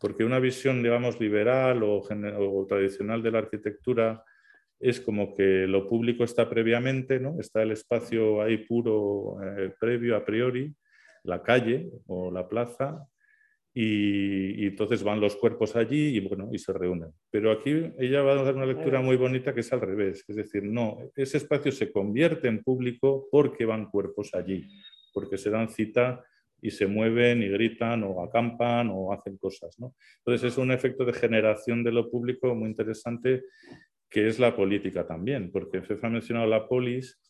Speaker 3: Porque una visión, digamos, liberal o, tradicional de la arquitectura es como que lo público está previamente, ¿no? está el espacio ahí puro, eh, previo, a priori, la calle o la plaza, y, entonces van los cuerpos allí y, bueno, y se reúnen. Pero aquí ella va a dar una lectura muy bonita que es al revés, es decir, no, ese espacio se convierte en público porque van cuerpos allí, porque se dan cita y se mueven y gritan o acampan o hacen cosas. ¿no? Entonces es un efecto de generación de lo público muy interesante que es la política también, porque Fefa ha mencionado la polis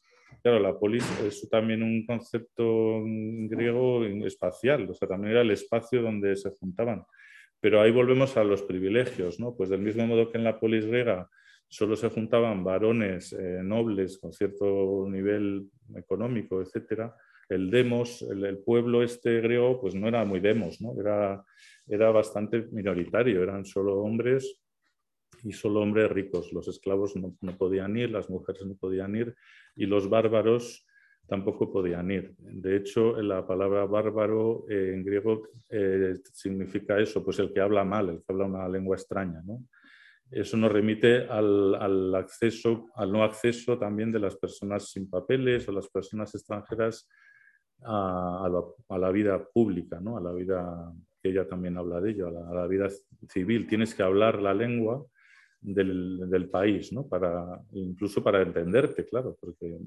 Speaker 3: Claro, la polis es también un concepto griego espacial, o sea, también era el espacio donde se juntaban. Pero ahí volvemos a los privilegios, ¿no? Pues del mismo modo que en la polis griega solo se juntaban varones eh, nobles con cierto nivel económico, etcétera, el demos, el, pueblo este griego, pues no era muy demos, ¿no? Era, era bastante minoritario, eran solo hombres y solo hombres ricos. Los esclavos no, no, podían ir, las mujeres no podían ir y los bárbaros tampoco podían ir. De hecho, la palabra bárbaro eh, en griego eh, significa eso, pues el que habla mal, el que habla una lengua extraña. ¿no? Eso nos remite al, acceso, al no acceso también de las personas sin papeles o las personas extranjeras a, la, vida pública, ¿no? a la vida que ella también habla de ello, a la vida civil. Tienes que hablar la lengua del, país, ¿no? para, incluso para entenderte, claro, porque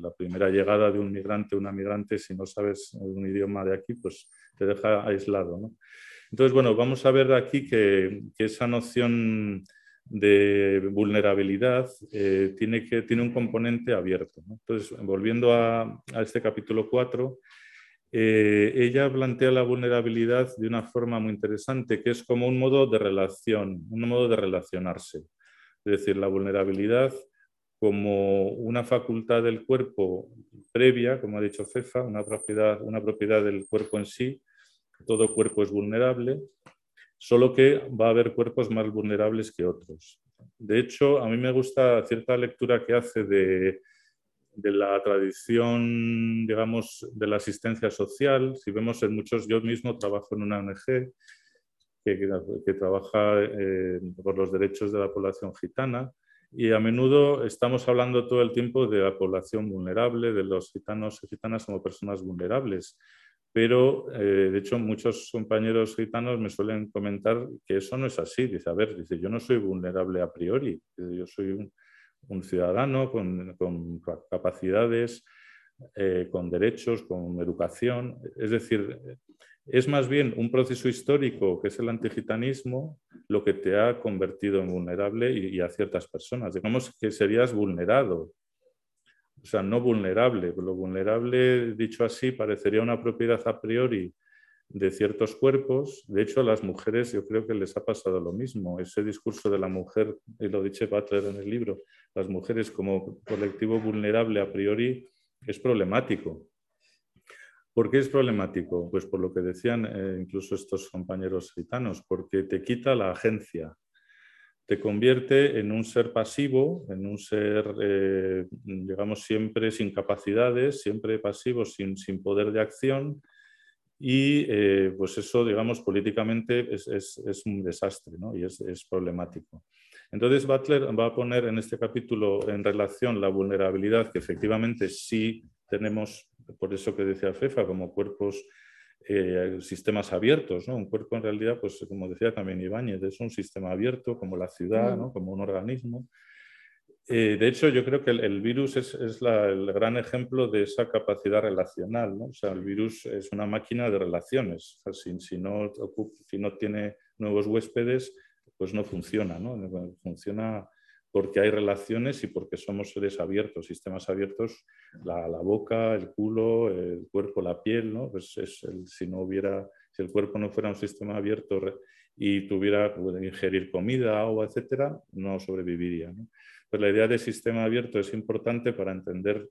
Speaker 3: la primera llegada de un migrante una migrante, si no sabes un idioma de aquí, pues te deja aislado. ¿no? Entonces, bueno, vamos a ver aquí que, esa noción de vulnerabilidad eh, tiene, que, tiene un componente abierto. Entonces, volviendo a, a este capítulo 4, eh, ella plantea la vulnerabilidad de una forma muy interesante, que es como un modo de relación, un modo de relacionarse. Es decir, la vulnerabilidad como una facultad del cuerpo previa, como ha dicho Fefa, una propiedad, una propiedad del cuerpo en sí. Todo cuerpo es vulnerable, solo que va a haber cuerpos más vulnerables que otros. De hecho, a mí me gusta cierta lectura que hace de de la tradición, digamos, de la asistencia social. Si vemos en muchos, yo mismo trabajo en una ONG que, trabaja eh, por los derechos de la población gitana y a menudo estamos hablando todo el tiempo de la población vulnerable, de los gitanos y gitanas como personas vulnerables. Pero, eh, de hecho, muchos compañeros gitanos me suelen comentar que eso no es así. Dice, a ver, dice, yo no soy vulnerable a priori, yo soy un, un ciudadano con, capacidades, eh, con derechos, con educación. Es decir, es más bien un proceso histórico que es el antigitanismo lo que te ha convertido en vulnerable y, a ciertas personas. Digamos que serías vulnerado, o sea, no vulnerable. Lo vulnerable, dicho así, parecería una propiedad a priori de ciertos cuerpos. De hecho, a las mujeres yo creo que les ha pasado lo mismo. Ese discurso de la mujer, y lo dice Butler en el libro, las mujeres como colectivo vulnerable a priori es problemático. ¿Por qué es problemático? Pues por lo que decían eh, incluso estos compañeros gitanos, porque te quita la agencia, te convierte en un ser pasivo, en un ser, eh, digamos, siempre sin capacidades, siempre pasivo, sin, sin poder de acción, y eh, pues eso, digamos, políticamente es, es, un desastre ¿no? y es, es, problemático. Entonces Butler va a poner en este capítulo en relación la vulnerabilidad que efectivamente sí tenemos, por eso que decía FEFA, como cuerpos, eh, sistemas abiertos. ¿no? Un cuerpo en realidad, pues como decía también Ibáñez, es un sistema abierto como la ciudad, ¿no? como un organismo. Eh, de hecho, yo creo que el, virus es, el gran ejemplo de esa capacidad relacional. ¿no? O sea, el virus es una máquina de relaciones. si, no, si, no, tiene nuevos huéspedes, pues no funciona. ¿no? Funciona porque hay relaciones y porque somos seres abiertos, sistemas abiertos, la, boca, el culo, el cuerpo, la piel. ¿no? Pues es si, no hubiera, si el cuerpo no fuera un sistema abierto y tuviera que ingerir comida, agua, etcétera, no sobreviviría. Pues la idea de sistema abierto es importante para entender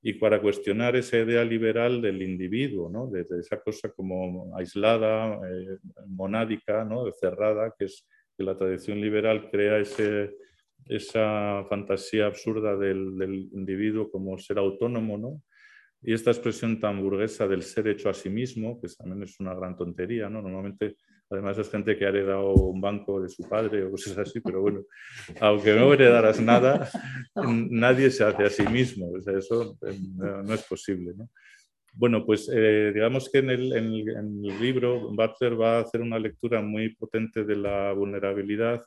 Speaker 3: y para cuestionar esa idea liberal del individuo, ¿no? de, esa cosa como aislada, eh, monádica, ¿no? cerrada, que es que la tradición liberal crea ese, esa fantasía absurda del, del, individuo como ser autónomo, ¿no? Y esta expresión tan burguesa del ser hecho a sí mismo, que también es una gran tontería, ¿no? Normalmente Además es gente que ha heredado un banco de su padre o cosas así, pero bueno, aunque no heredaras nada, nadie se hace a sí mismo. O sea, eso eh, no, es posible. ¿no? Bueno, pues eh, digamos que en el, libro Butler va a hacer una lectura muy potente de la vulnerabilidad,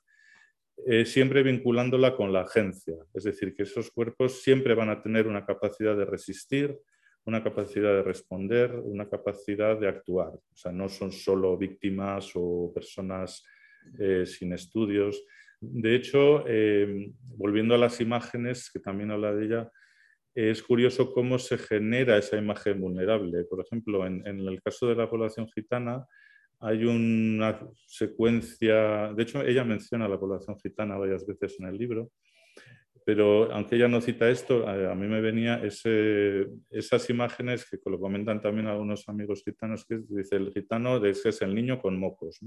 Speaker 3: eh, siempre vinculándola con la agencia. Es decir, que esos cuerpos siempre van a tener una capacidad de resistir, una capacidad de responder, una capacidad de actuar. O sea, no son solo víctimas o personas eh, sin estudios. De hecho, volviendo a las imágenes, que también habla de ella, es curioso cómo se genera esa imagen vulnerable. Por ejemplo, en, el caso de la población gitana, hay una secuencia, de hecho ella menciona a la población gitana varias veces en el libro, pero aunque ella no cita esto, a, mí me venía esas imágenes que lo comentan también algunos amigos gitanos, que dice el gitano es el niño con mocos,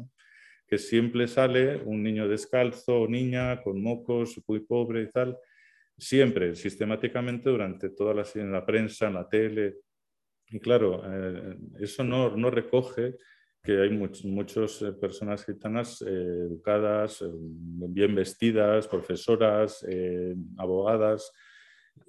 Speaker 3: que siempre sale un niño descalzo, niña con mocos, muy pobre y tal, siempre, sistemáticamente durante toda la, en la prensa, en la tele. Y claro, eh, eso no, no recoge que hay muchas eh, personas gitanas eh, educadas, bien vestidas, profesoras, abogadas,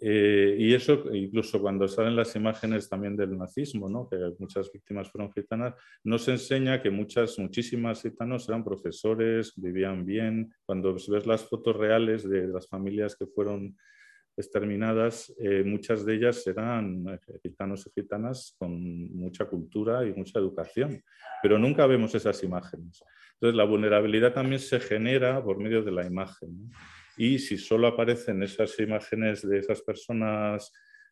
Speaker 3: y eso incluso cuando salen las imágenes también del nazismo, ¿no? que muchas víctimas fueron gitanas, nos enseña que muchas, muchísimas gitanos eran profesores, vivían bien. Cuando ves las fotos reales de las familias que fueron exterminadas, eh, muchas de ellas eran eh, gitanos y gitanas con mucha cultura y mucha educación, pero nunca vemos esas imágenes. Entonces, la vulnerabilidad también se genera por medio de la imagen. Y si solo aparecen esas imágenes de esas personas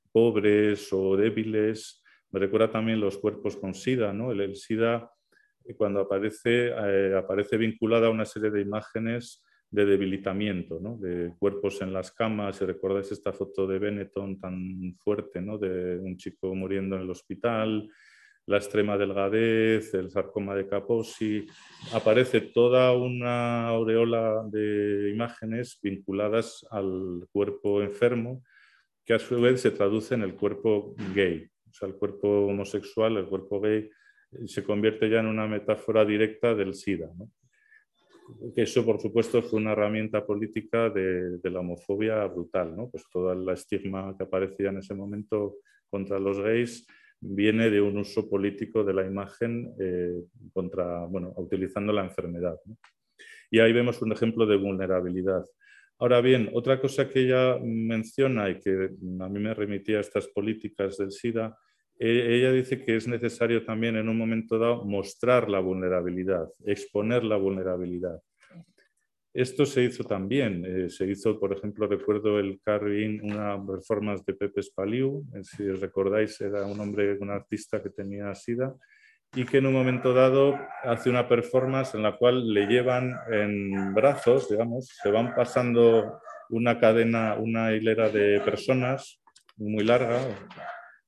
Speaker 3: pobres o débiles, me recuerda también los cuerpos con SIDA. ¿no? El, SIDA, eh, cuando aparece, aparece vinculada a una serie de imágenes de debilitamiento, ¿no? de cuerpos en las camas. Si recordáis esta foto de Benetton tan fuerte, ¿no? de un chico muriendo en el hospital, la extrema delgadez, el sarcoma de Kaposi, aparece toda una aureola de imágenes vinculadas al cuerpo enfermo, que a su vez se traduce en el cuerpo gay. O sea, el cuerpo homosexual, el cuerpo gay, se convierte ya en una metáfora directa del SIDA. ¿no? eso, por supuesto, fue una herramienta política de, la homofobia brutal. ¿no? Pues toda la estigma que aparecía en ese momento contra los gays viene de un uso político de la imagen eh, contra, bueno, utilizando la enfermedad. Y ahí vemos un ejemplo de vulnerabilidad. Ahora bien, otra cosa que ella menciona y que a mí me remitía a estas políticas del SIDA e, ella dice que es necesario también en un momento dado mostrar la vulnerabilidad, exponer la vulnerabilidad. Esto se hizo también, eh, se hizo, por ejemplo, recuerdo el carving, una performance de Pepe Spaliu, eh, si os recordáis, era un hombre, un artista que tenía SIDA, y que en un momento dado hace una performance en la cual le llevan en brazos, digamos, se van pasando una cadena, una hilera de personas muy larga,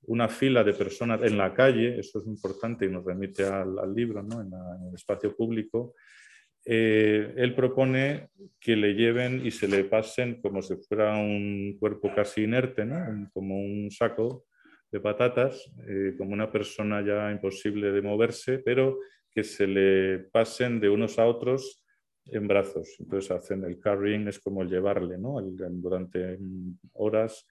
Speaker 3: una fila de personas en la calle, eso es importante y nos remite al, libro, ¿no? en, el espacio público, eh, él propone que le lleven y se le pasen como si fuera un cuerpo casi inerte, ¿no? como un saco de patatas, eh, como una persona ya imposible de moverse, pero que se le pasen de unos a otros en brazos. Entonces hacen el carrying, es como llevarle durante horas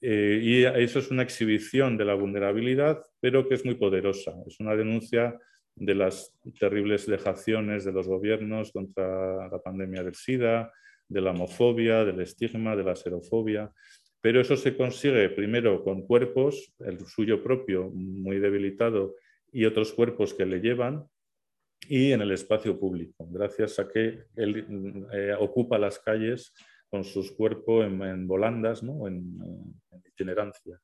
Speaker 3: eh, y eso es una exhibición de la vulnerabilidad, pero que es muy poderosa. Es una denuncia de las terribles dejaciones de los gobiernos contra la pandemia del SIDA, de la homofobia, del estigma, de la xerofobia. Pero eso se consigue primero con cuerpos, el suyo propio muy debilitado y otros cuerpos que le llevan, y en el espacio público, gracias a que él eh, ocupa las calles con sus cuerpos en, volandas, ¿no? en, itinerancia.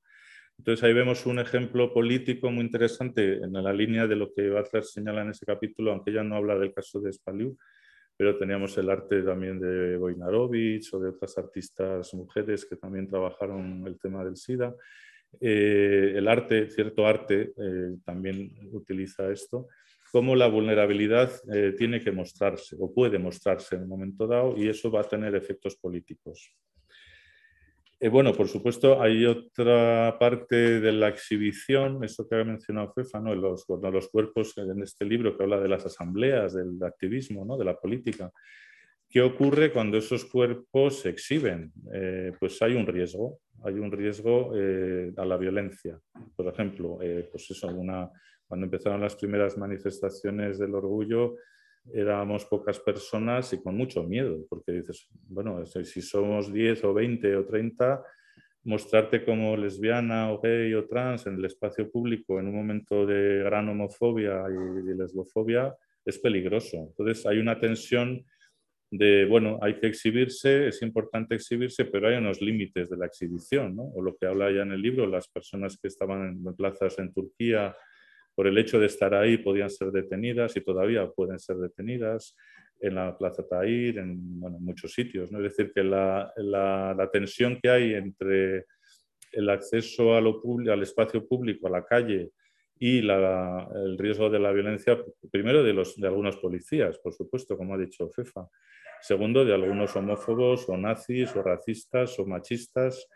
Speaker 3: Entonces ahí vemos un ejemplo político muy interesante en la línea de lo que Butler señala en ese capítulo, aunque ya no habla del caso de Spaliu, pero teníamos el arte también de Boinarovich o de otras artistas mujeres que también trabajaron el tema del SIDA. Eh, el arte, cierto arte, eh, también utiliza esto cómo la vulnerabilidad eh, tiene que mostrarse o puede mostrarse en un momento dado y eso va a tener efectos políticos. Eh, bueno, por supuesto, hay otra parte de la exhibición, eso que ha mencionado Fefa, ¿no? los, los cuerpos en este libro que habla de las asambleas, del activismo, ¿no? de la política. ¿Qué ocurre cuando esos cuerpos se exhiben? Eh, pues hay un riesgo, hay un riesgo a la violencia. Por ejemplo, pues eso, una, cuando empezaron las primeras manifestaciones del orgullo, éramos pocas personas y con mucho miedo, porque dices, bueno, si somos 10 o 20 o 30, mostrarte como lesbiana o gay o trans en el espacio público en un momento de gran homofobia y, lesbofobia es peligroso. Entonces hay una tensión de, bueno, hay que exhibirse, es importante exhibirse, pero hay unos límites de la exhibición, ¿no? O lo que habla ya en el libro, las personas que estaban en plazas en Turquía por el hecho de estar ahí podían ser detenidas y todavía pueden ser detenidas. en la Plaza Tahir, en, muchos sitios. ¿no? Es decir, que la, tensión que hay entre el acceso al espacio público, a la calle, y el riesgo de la violencia, primero de, de algunos policías, por supuesto, como ha dicho FEFA. Segundo, de algunos homófobos o nazis o racistas o machistas.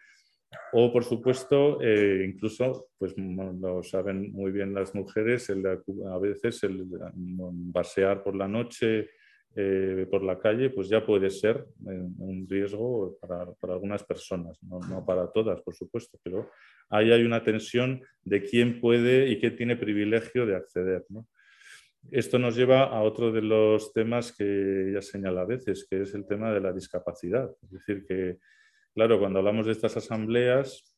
Speaker 3: O, por supuesto, eh, incluso, pues lo saben muy bien las mujeres, el a veces el pasear por la noche eh, por la calle, pues ya puede ser eh, un riesgo para, para algunas personas, no, no, para todas, por supuesto, pero ahí hay una tensión de quién puede y quién tiene privilegio de acceder. ¿no? Esto nos lleva a otro de los temas que ya señala a veces, que es el tema de la discapacidad. Es decir, que, claro, cuando hablamos de estas asambleas,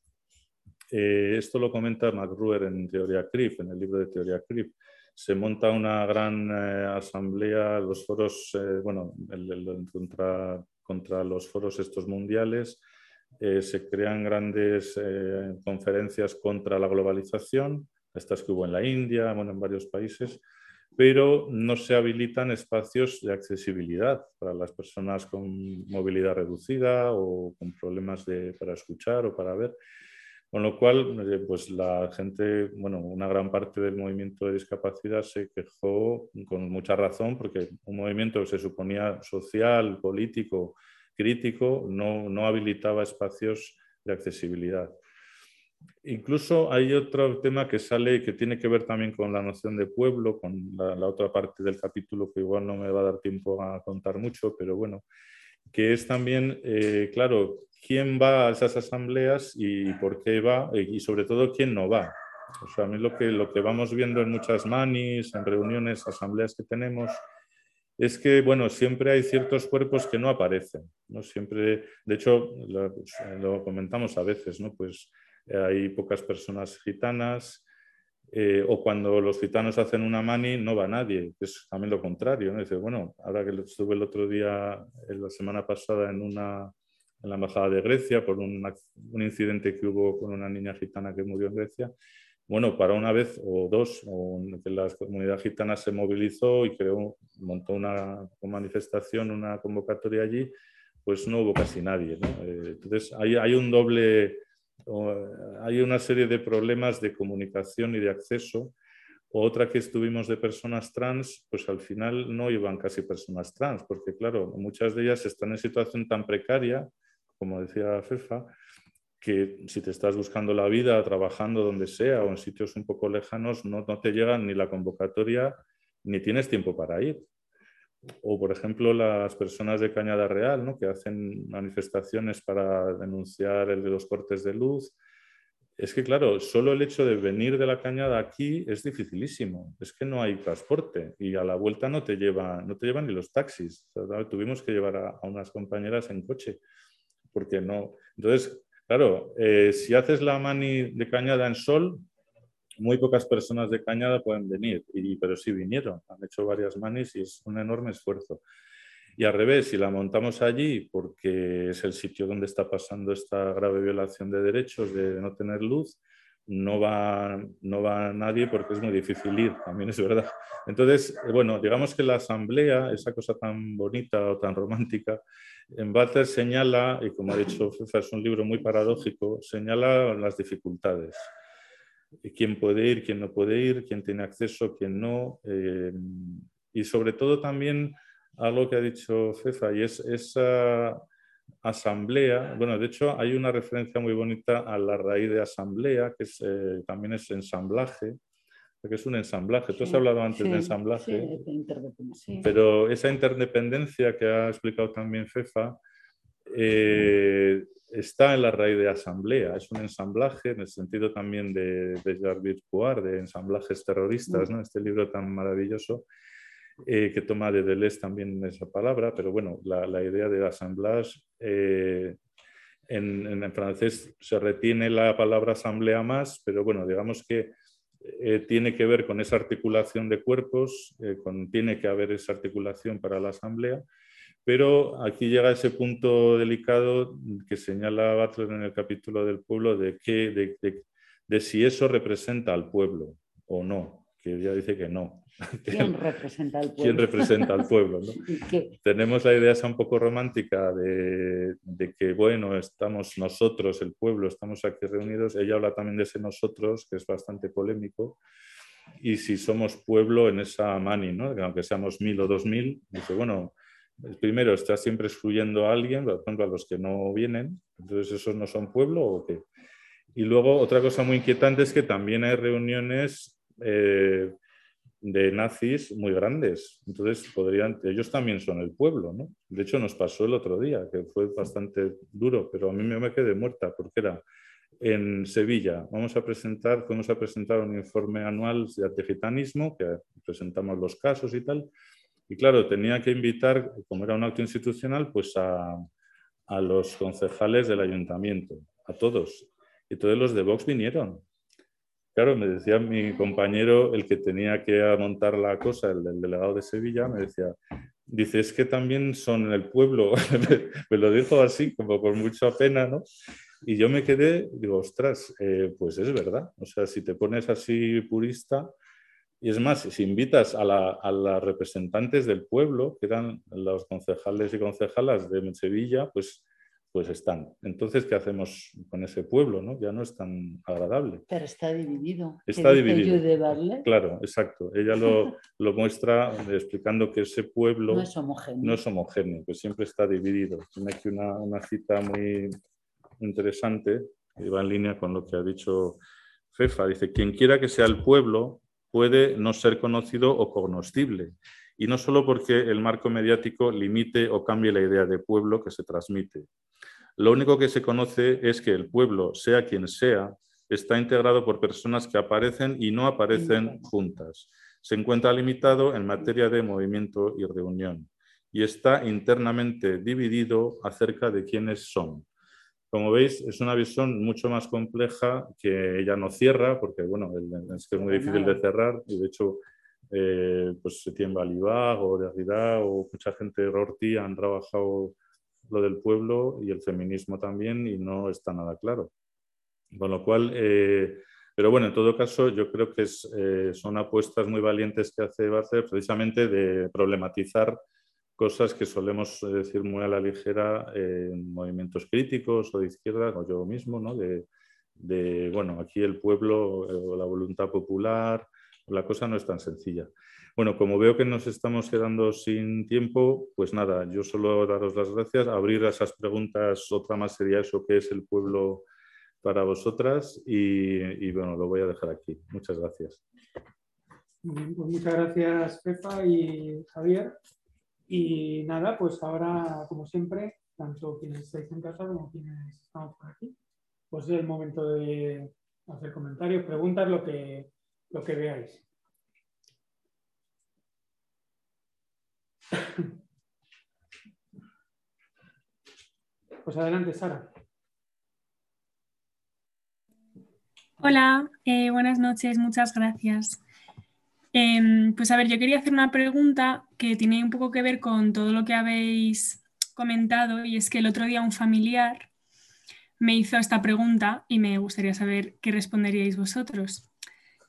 Speaker 3: eh, esto lo comenta McRuer en Teoría CRIF, en el libro de Teoría CRIF, se monta una gran eh, asamblea, los foros, eh, bueno, contra, contra, los foros estos mundiales, se crean grandes conferencias contra la globalización, estas que hubo en la India, bueno, en varios países, pero no se habilitan espacios de accesibilidad para las personas con movilidad reducida o con problemas para escuchar o para ver. Con lo cual, eh, pues la gente, bueno, una gran parte del movimiento de discapacidad se quejó con mucha razón porque un movimiento que se suponía social, político, crítico, no, no habilitaba espacios de accesibilidad. Incluso hay otro tema que sale que tiene que ver también con la noción de pueblo, con la, la, otra parte del capítulo que igual no me va a dar tiempo a contar mucho, pero bueno, que es también, eh, claro, quién va a esas asambleas y por qué va eh, y sobre todo quién no va. O sea, a mí lo que, lo que vamos viendo en muchas manis, en reuniones, asambleas que tenemos, es que, bueno, siempre hay ciertos cuerpos que no aparecen, ¿no? Siempre, de hecho, lo, pues, lo comentamos a veces, ¿no? Pues hay pocas personas gitanas, eh, o cuando los gitanos hacen una mani no va nadie, es también lo contrario. ¿no? Dice, bueno, ahora que estuve el otro día, la semana pasada, en, una, en la Embajada de Grecia por un, incidente que hubo con una niña gitana que murió en Grecia, bueno, para una vez o dos, o la comunidad gitana se movilizó y creó, montó una manifestación, una convocatoria allí, pues no hubo casi nadie. Eh, entonces, hay, hay un doble hay una serie de problemas de comunicación y de acceso. Otra que estuvimos de personas trans, pues al final no iban casi personas trans, porque claro, muchas de ellas están en situación tan precaria, como decía Fefa, que si te estás buscando la vida, trabajando donde sea o en sitios un poco lejanos, no, no te llegan ni la convocatoria ni tienes tiempo para ir o, por ejemplo, las personas de Cañada Real, ¿no? que hacen manifestaciones para denunciar el de los cortes de luz. Es que, claro, solo el hecho de venir de la cañada aquí es dificilísimo. Es que no hay transporte y a la vuelta no te, lleva, no te llevan ni los taxis. tuvimos que llevar a, unas compañeras en coche porque no. Entonces, claro, eh, si haces la mani de cañada en sol, muy pocas personas de Cañada pueden venir, y, pero sí vinieron, han hecho varias manis y es un enorme esfuerzo. Y al revés, si la montamos allí porque es el sitio donde está pasando esta grave violación de derechos de no tener luz, no va, no va nadie porque es muy difícil ir, también es verdad. Entonces, bueno, digamos que la asamblea, esa cosa tan bonita o tan romántica, en Butler señala, y como ha dicho Fefa, es un libro muy paradójico, señala las dificultades quién puede ir, quién no puede ir, quién tiene acceso, quién no. Eh, y sobre todo también algo que ha dicho Fefa, y es esa asamblea. Bueno, de hecho hay una referencia muy bonita a la raíz de asamblea, que es, eh, también es ensamblaje, que es un ensamblaje. Tú has hablado antes de ensamblaje, pero esa interdependencia que ha explicado también Fefa, eh, está en la raíz de asamblea, es un ensamblaje en el sentido también de, de Jarvis de ensamblajes terroristas, ¿no? este libro tan maravilloso eh, que toma de Deleuze también esa palabra, pero bueno, la, la idea de assemblage eh, en, en, francés se retiene la palabra asamblea más, pero bueno, digamos que eh, tiene que ver con esa articulación de cuerpos, con, tiene que haber esa articulación para la asamblea pero aquí llega ese punto delicado que señala Butler en el capítulo del pueblo de, que, de, si eso representa al pueblo o no, que ella dice que no.
Speaker 2: ¿Quién representa al pueblo?
Speaker 3: ¿Quién representa al pueblo? ¿no? Tenemos la idea esa un poco romántica de, de, que, bueno, estamos nosotros, el pueblo, estamos aquí reunidos. Ella habla también de ese nosotros, que es bastante polémico. Y si somos pueblo en esa mani, ¿no? aunque seamos mil o dos mil, dice, bueno, primero está siempre excluyendo a alguien, por ejemplo, a los que no vienen, entonces esos no son pueblo o qué. Y luego otra cosa muy inquietante es que también hay reuniones eh, de nazis muy grandes. Entonces, podrían, ellos también son el pueblo, ¿no? De hecho, nos pasó el otro día, que fue bastante duro, pero a mí me quedé muerta porque era en Sevilla. Vamos a presentar, fuimos a presentar un informe anual de antigitanismo, que presentamos los casos y tal. Y claro, tenía que invitar, como era un acto institucional, pues a, a los concejales del ayuntamiento, a todos. Y todos los de Vox vinieron. Claro, me decía mi compañero, el que tenía que montar la cosa, el, delegado de Sevilla, me decía, dice, es que también son el pueblo. me lo dijo así, como con mucha pena, ¿no? Y yo me quedé, digo, ostras, eh, pues es verdad. O sea, si te pones así purista, y es más, si invitas a, las representantes del pueblo, que eran los concejales y concejalas de Sevilla, pues pues están. Entonces, ¿qué hacemos con ese pueblo? ¿no? Ya no es tan agradable.
Speaker 2: Pero está dividido.
Speaker 3: Está dividido. Claro, exacto. Ella lo, lo, muestra explicando que ese pueblo
Speaker 2: no es homogéneo,
Speaker 3: no es homogéneo que siempre está dividido. Tiene aquí una, una cita muy interesante que va en línea con lo que ha dicho Fefa. Dice, quien quiera que sea el pueblo puede no ser conocido o cognoscible. Y no solo porque el marco mediático limite o cambie la idea de pueblo que se transmite, lo único que se conoce es que el pueblo, sea quien sea, está integrado por personas que aparecen y no aparecen juntas. Se encuentra limitado en materia de movimiento y reunión y está internamente dividido acerca de quiénes son. Como veis, es una visión mucho más compleja que ella no cierra, porque bueno, es que es muy difícil de cerrar y de hecho eh, pues Etienne Balibag o Derrida o mucha gente de Rorty han trabajado lo del pueblo y el feminismo también y no está nada claro. Con lo cual, eh, pero bueno, en todo caso, yo creo que eh, son apuestas muy valientes que hace Barcer precisamente de problematizar cosas que solemos decir muy a la ligera en movimientos críticos o de izquierda, o yo mismo, ¿no? de, de, bueno, aquí el pueblo o la voluntad popular, la cosa no es tan sencilla. Bueno, como veo que nos estamos quedando sin tiempo, pues nada, yo solo daros las gracias, abrir esas preguntas, otra más sería eso, ¿qué es el pueblo para vosotras? Y, bueno, lo voy a dejar aquí. Muchas gracias.
Speaker 1: pues muchas gracias, Pepa y Javier. Y nada, pues ahora, como siempre, tanto quienes estáis en casa como quienes estamos por aquí, pues es el momento de hacer comentarios, preguntas, lo que, lo que veáis. Pues adelante, Sara.
Speaker 4: Hola, eh, buenas noches, muchas gracias. Em, pues a ver, yo quería hacer una pregunta que tiene un poco que ver con todo lo que habéis comentado y es que el otro día un familiar me hizo esta pregunta y me gustaría saber qué responderíais vosotros.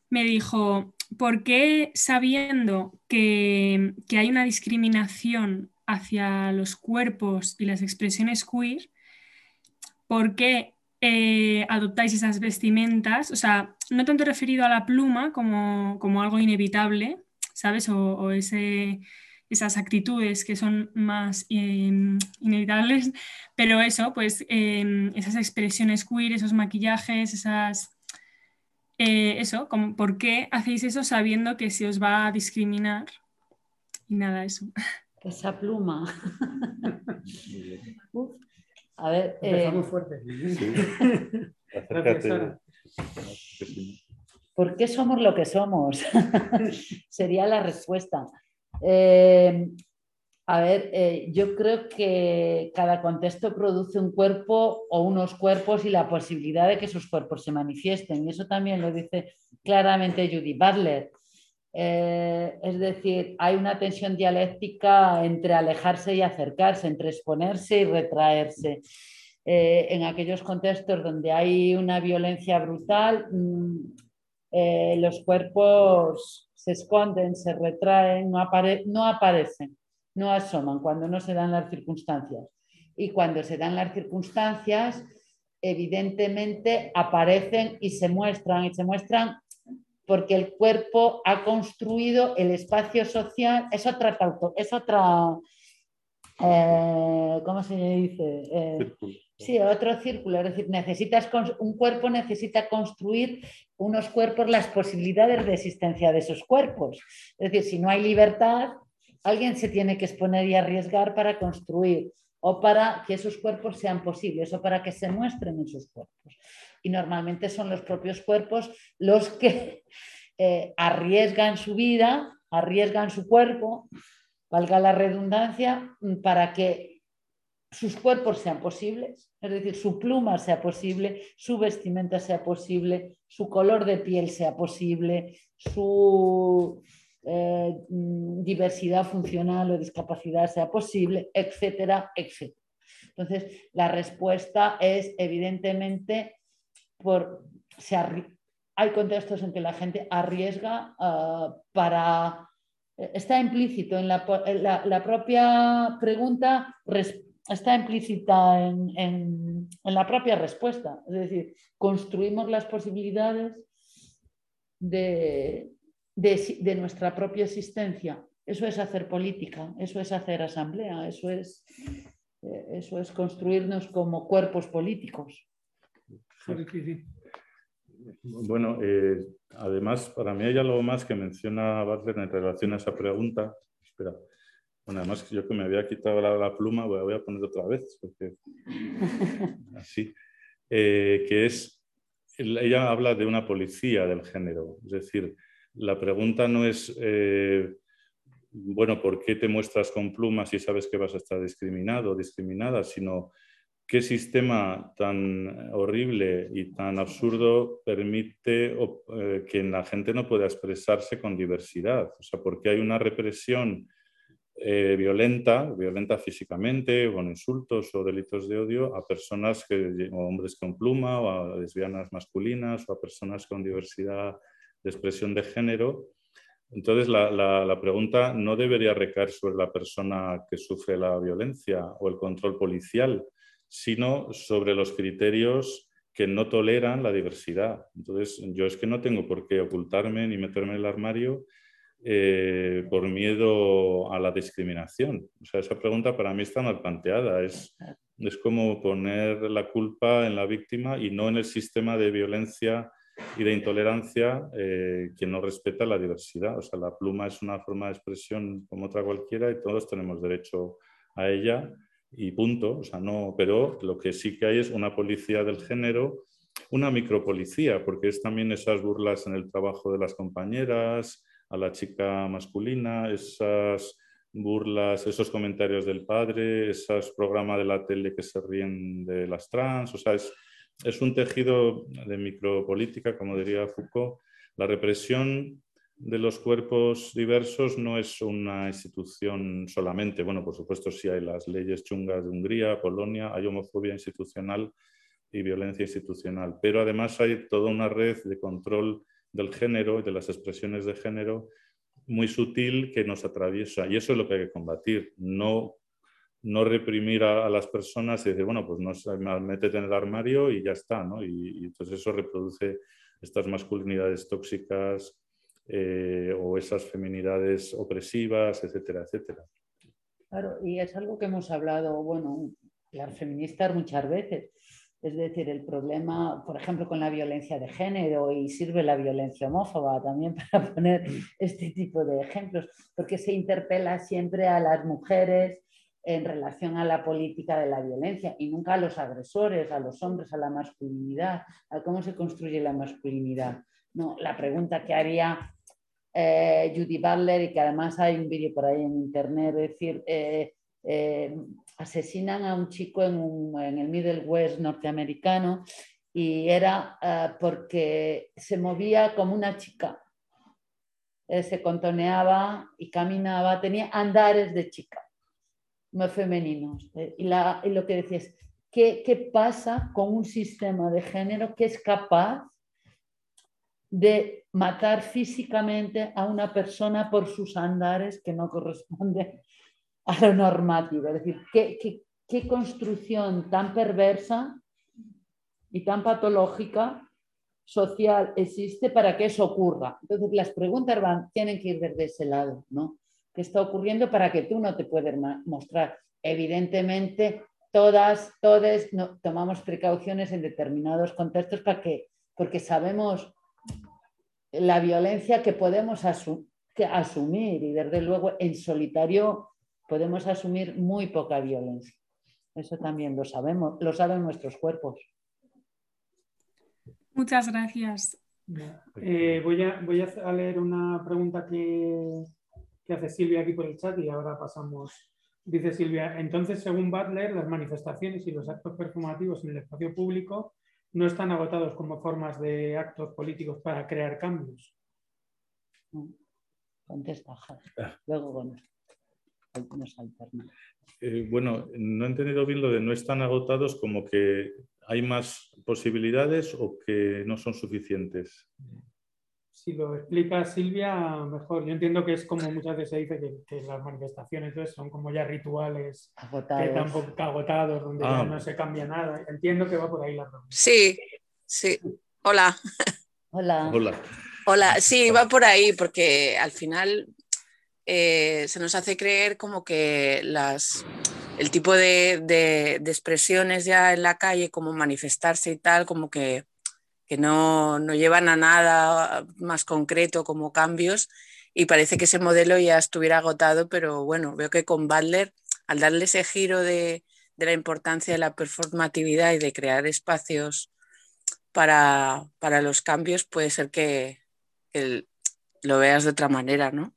Speaker 4: Me dijo, ¿por qué sabiendo que, hay una discriminación hacia los cuerpos y las expresiones queer, por qué eh, adoptáis esas vestimentas? O sea, no tanto referido a la pluma como, algo inevitable, ¿sabes? O, esas actitudes que son más em, inevitables, pero eso, pues em, esas expresiones queer, esos maquillajes, esas eh, eso, como, ¿por qué hacéis eso sabiendo que se os va a discriminar? Y nada, eso.
Speaker 2: Esa pluma. A ver.
Speaker 1: Empezamos eh... fuerte.
Speaker 2: ¿Por qué somos lo que somos? Sería la respuesta. Eh, a ver, eh, yo creo que cada contexto produce un cuerpo o unos cuerpos y la posibilidad de que sus cuerpos se manifiesten. Y eso también lo dice claramente Judy Butler. Eh, es decir, hay una tensión dialéctica entre alejarse y acercarse, entre exponerse y retraerse. Eh, en aquellos contextos donde hay una violencia brutal, mm, los cuerpos se esconden, se retraen, no, no aparecen, no asoman cuando no se dan las circunstancias. Y cuando se dan las circunstancias, evidentemente aparecen y se muestran, y se muestran porque el cuerpo ha construido el espacio social, es otra, es otra eh, ¿cómo se dice? Eh, sí, otro círculo, es decir, necesitas un cuerpo necesita construir unos cuerpos, las posibilidades de existencia de esos cuerpos. Es decir, si no hay libertad, alguien se tiene que exponer y arriesgar para construir o para que esos cuerpos sean posibles o para que se muestren esos cuerpos. Y normalmente son los propios cuerpos los que eh, arriesgan su vida, arriesgan su cuerpo, valga la redundancia, para que sus cuerpos sean posibles, es decir, su pluma sea posible, su vestimenta sea posible, su color de piel sea posible, su eh, mm, diversidad funcional o discapacidad sea posible, etcétera, etcétera. Entonces, la respuesta es evidentemente por, hay contextos en que la gente arriesga ah, para... Está implícito en la, propia pregunta, está implícita en, la propia respuesta. Es decir, construimos las posibilidades de, de, nuestra propia existencia. Eso es hacer política, eso es hacer asamblea, eso es, eh, eso es construirnos como cuerpos políticos.
Speaker 3: Bueno, eh, además, para mí hay algo más que menciona Butler en relación a esa pregunta. Espera. Bueno, además, yo que me había quitado la, pluma, voy a poner otra vez, porque así, eh, que es, ella habla de una policía del género, es decir, la pregunta no es, eh, bueno, ¿por qué te muestras con plumas si sabes que vas a estar discriminado o discriminada? Sino, ¿qué sistema tan horrible y tan absurdo permite eh, que la gente no pueda expresarse con diversidad? O sea, ¿por qué hay una represión eh, violenta, violenta físicamente, con insultos o delitos de odio a personas, que, o hombres con pluma, o a lesbianas masculinas, o a personas con diversidad de expresión de género. Entonces, la, pregunta no debería recaer sobre la persona que sufre la violencia o el control policial, sino sobre los criterios que no toleran la diversidad. Entonces, yo es que no tengo por qué ocultarme ni meterme en el armario eh, por miedo a la discriminación. O sea, esa pregunta para mí está mal planteada. Es, es como poner la culpa en la víctima y no en el sistema de violencia y de intolerancia eh, que no respeta la diversidad. O sea, la pluma es una forma de expresión como otra cualquiera y todos tenemos derecho a ella y punto. O sea, no, pero lo que sí que hay es una policía del género, una micropolicía, porque es también esas burlas en el trabajo de las compañeras, a la chica masculina, esas burlas, esos comentarios del padre, esos programas de la tele que se ríen de las trans, o sea, es, es un tejido de micropolítica, como diría Foucault. La represión de los cuerpos diversos no es una institución solamente. Bueno, por supuesto, sí hay las leyes chungas de Hungría, Polonia, hay homofobia institucional y violencia institucional, pero además hay toda una red de control del género y de las expresiones de género muy sutil que nos atraviesa. Y eso es lo que hay que combatir, no no reprimir a, las personas y decir, bueno, pues no métete en el armario y ya está, ¿no? Y, entonces eso reproduce estas masculinidades tóxicas eh, o esas feminidades opresivas, etcétera, etcétera.
Speaker 2: Claro, y es algo que hemos hablado, bueno, las feministas muchas veces. Es decir, el problema, por ejemplo, con la violencia de género y sirve la violencia homófoba también para poner este tipo de ejemplos, porque se interpela siempre a las mujeres en relación a la política de la violencia y nunca a los agresores, a los hombres, a la masculinidad, a cómo se construye la masculinidad. No, la pregunta que haría eh, Judy Butler y que además hay un vídeo por ahí en internet, es decir, eh, eh, asesinan a un chico en, en, el Middle West norteamericano y era porque se movía como una chica, se contoneaba y caminaba, tenía andares de chica más femeninos. Eh, y, lo que decías, ¿qué, ¿qué pasa con un sistema de género que es capaz de matar físicamente a una persona por sus andares que no corresponden a lo normativo. Es decir, qué construcción tan perversa y tan patológica social existe para que eso ocurra. Entonces, las preguntas van, tienen que ir desde ese lado, ¿no? ¿Qué está ocurriendo para que tú no te puedas mostrar? Evidentemente, todas, todos no, tomamos precauciones en determinados contextos para que, porque sabemos la violencia que podemos asumir y desde luego en solitario podemos asumir muy poca violencia. Eso también lo sabemos, lo saben nuestros cuerpos.
Speaker 4: Muchas gracias.
Speaker 1: Eh, voy, a, voy, a, leer una pregunta que, que hace Silvia aquí por el chat y ahora pasamos. Dice Silvia, entonces, según Butler, las manifestaciones y los actos performativos en el espacio público no están agotados como formas de actos políticos para crear cambios.
Speaker 2: Contesta, ah. luego bueno,
Speaker 3: eh, bueno, no he entendido bien lo de no están agotados como que ¿Hay más posibilidades o que no son suficientes?
Speaker 1: Si lo explica Silvia, mejor. Yo entiendo que es como muchas veces se dice que, las manifestaciones son como ya rituales agotados, que tampoco, agotados donde ya ah. no se cambia nada. Entiendo que va por ahí la pregunta.
Speaker 5: Sí, sí. Hola.
Speaker 2: Hola.
Speaker 3: Hola.
Speaker 5: Hola. Sí, va por ahí porque al final eh, se nos hace creer como que las el tipo de, expresiones ya en la calle, como manifestarse y tal, como que, no, llevan a nada más concreto como cambios y parece que ese modelo ya estuviera agotado, pero bueno, veo que con Butler, al darle ese giro de, la importancia de la performatividad y de crear espacios para, los cambios, puede ser que, que lo veas de otra manera, ¿no?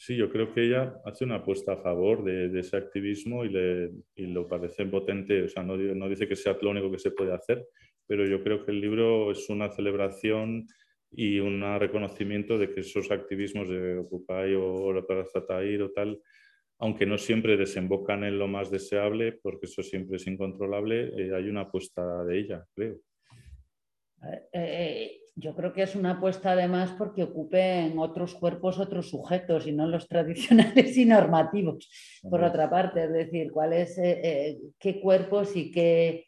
Speaker 3: Sí, yo creo que ella hace una apuesta a favor de, ese activismo y, le, lo parece potente, o sea, no, no, dice que sea lo único que se puede hacer, pero yo creo que el libro es una celebración y un reconocimiento de que esos activismos de Occupy o la Plaza Tahrir o tal, aunque no siempre desembocan en lo más deseable, porque eso siempre es incontrolable, eh, hay una apuesta de ella, creo.
Speaker 2: Eh, eh, yo creo que es una apuesta además porque ocupen otros cuerpos otros sujetos y no los tradicionales y normativos, por otra parte. Es decir, cuál es, eh, qué cuerpos y, qué,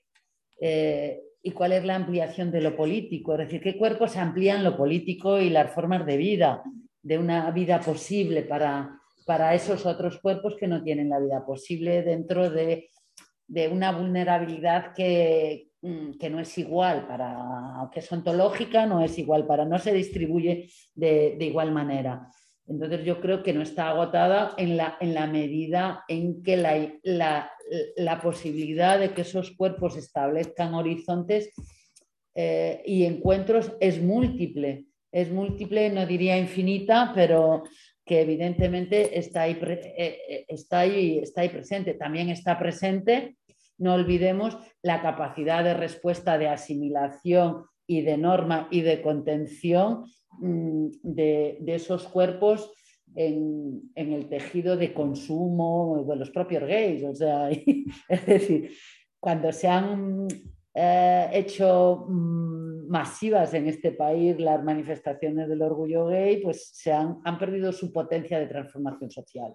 Speaker 2: eh, y cuál es la ampliación de lo político. Es decir, qué cuerpos amplían lo político y las formas de vida, de una vida posible para, para esos otros cuerpos que no tienen la vida posible dentro de, de una vulnerabilidad que, Mm, que no es igual para, que es ontológica, no es igual para, no se distribuye de, igual manera. Entonces yo creo que no está agotada en la, en la medida en que la, la, posibilidad de que esos cuerpos establezcan horizontes eh, y encuentros es múltiple. Es múltiple, no diría infinita, pero que evidentemente está ahí, eh, eh, está ahí, está ahí presente. También está presente no olvidemos la capacidad de respuesta de asimilación y de norma y de contención mm, de, esos cuerpos en, el tejido de consumo de los propios gays. O sea, es decir, cuando se han eh, hecho mm, masivas en este país las manifestaciones del orgullo gay, pues se han, han perdido su potencia de transformación social.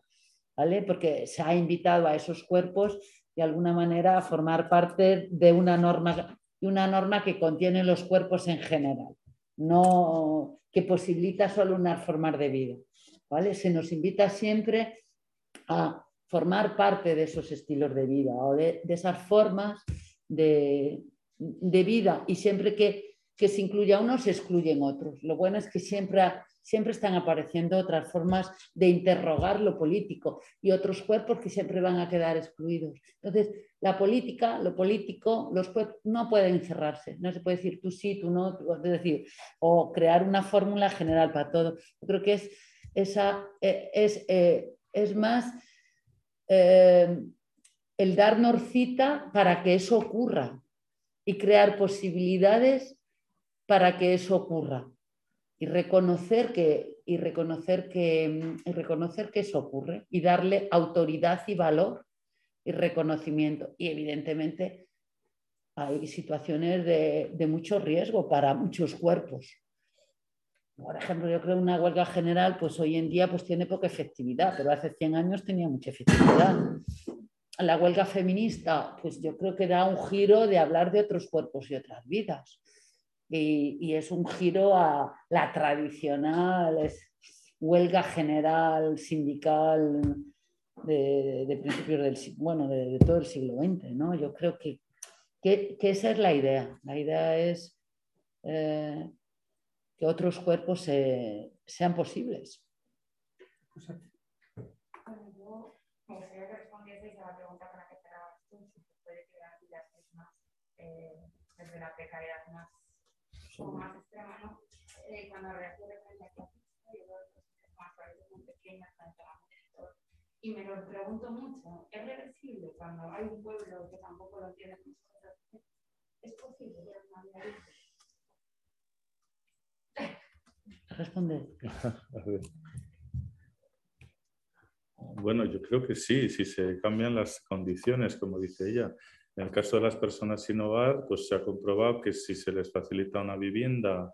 Speaker 2: ¿Vale? Porque se ha invitado a esos cuerpos de alguna manera a formar parte de una norma, una norma que contiene los cuerpos en general, no que posibilita solo una formas de vida. ¿vale? Se nos invita siempre a formar parte de esos estilos de vida o de, esas formas de, vida y siempre que, que se incluya uno se excluyen otros. Lo bueno es que siempre siempre están apareciendo otras formas de interrogar lo político y otros cuerpos que siempre van a quedar excluidos. Entonces, la política, lo político, los cuerpos no pueden cerrarse. No se puede decir tú sí, tú no, es decir, o crear una fórmula general para todo. Yo creo que es, esa, eh, es, eh, es más eh, el darnos cita para que eso ocurra y crear posibilidades para que eso ocurra y reconocer que, y reconocer que, y reconocer que eso ocurre y darle autoridad y valor y reconocimiento. Y evidentemente hay situaciones de, mucho riesgo para muchos cuerpos. por ejemplo, yo creo una huelga general, pues hoy en día pues tiene poca efectividad, pero hace 100 años tenía mucha efectividad. La huelga feminista, pues yo creo que da un giro de hablar de otros cuerpos y otras vidas. Y, es un giro a la tradicional huelga general sindical de, principios del bueno, de, todo el siglo XX. ¿no? Yo creo que, que, esa es la idea. La idea es eh, que otros cuerpos sean posibles.
Speaker 6: Bueno, yo me gustaría que respondieseis a la pregunta con la que cerrabas tú, si se puede crear vidas más desde la precariedad más, o más extrema, ¿no? Eh, cuando refiere frente a clasista, yo veo que más países muy pequeñas frente a la mujer. Y me lo pregunto mucho, ¿es reversible cuando hay un pueblo que tampoco lo tiene ¿Es posible ver una vida libre?
Speaker 2: Responde.
Speaker 3: Bueno, yo creo que sí, si se cambian las condiciones, como dice ella. En el caso de las personas sin hogar, pues se ha comprobado que si se les facilita una vivienda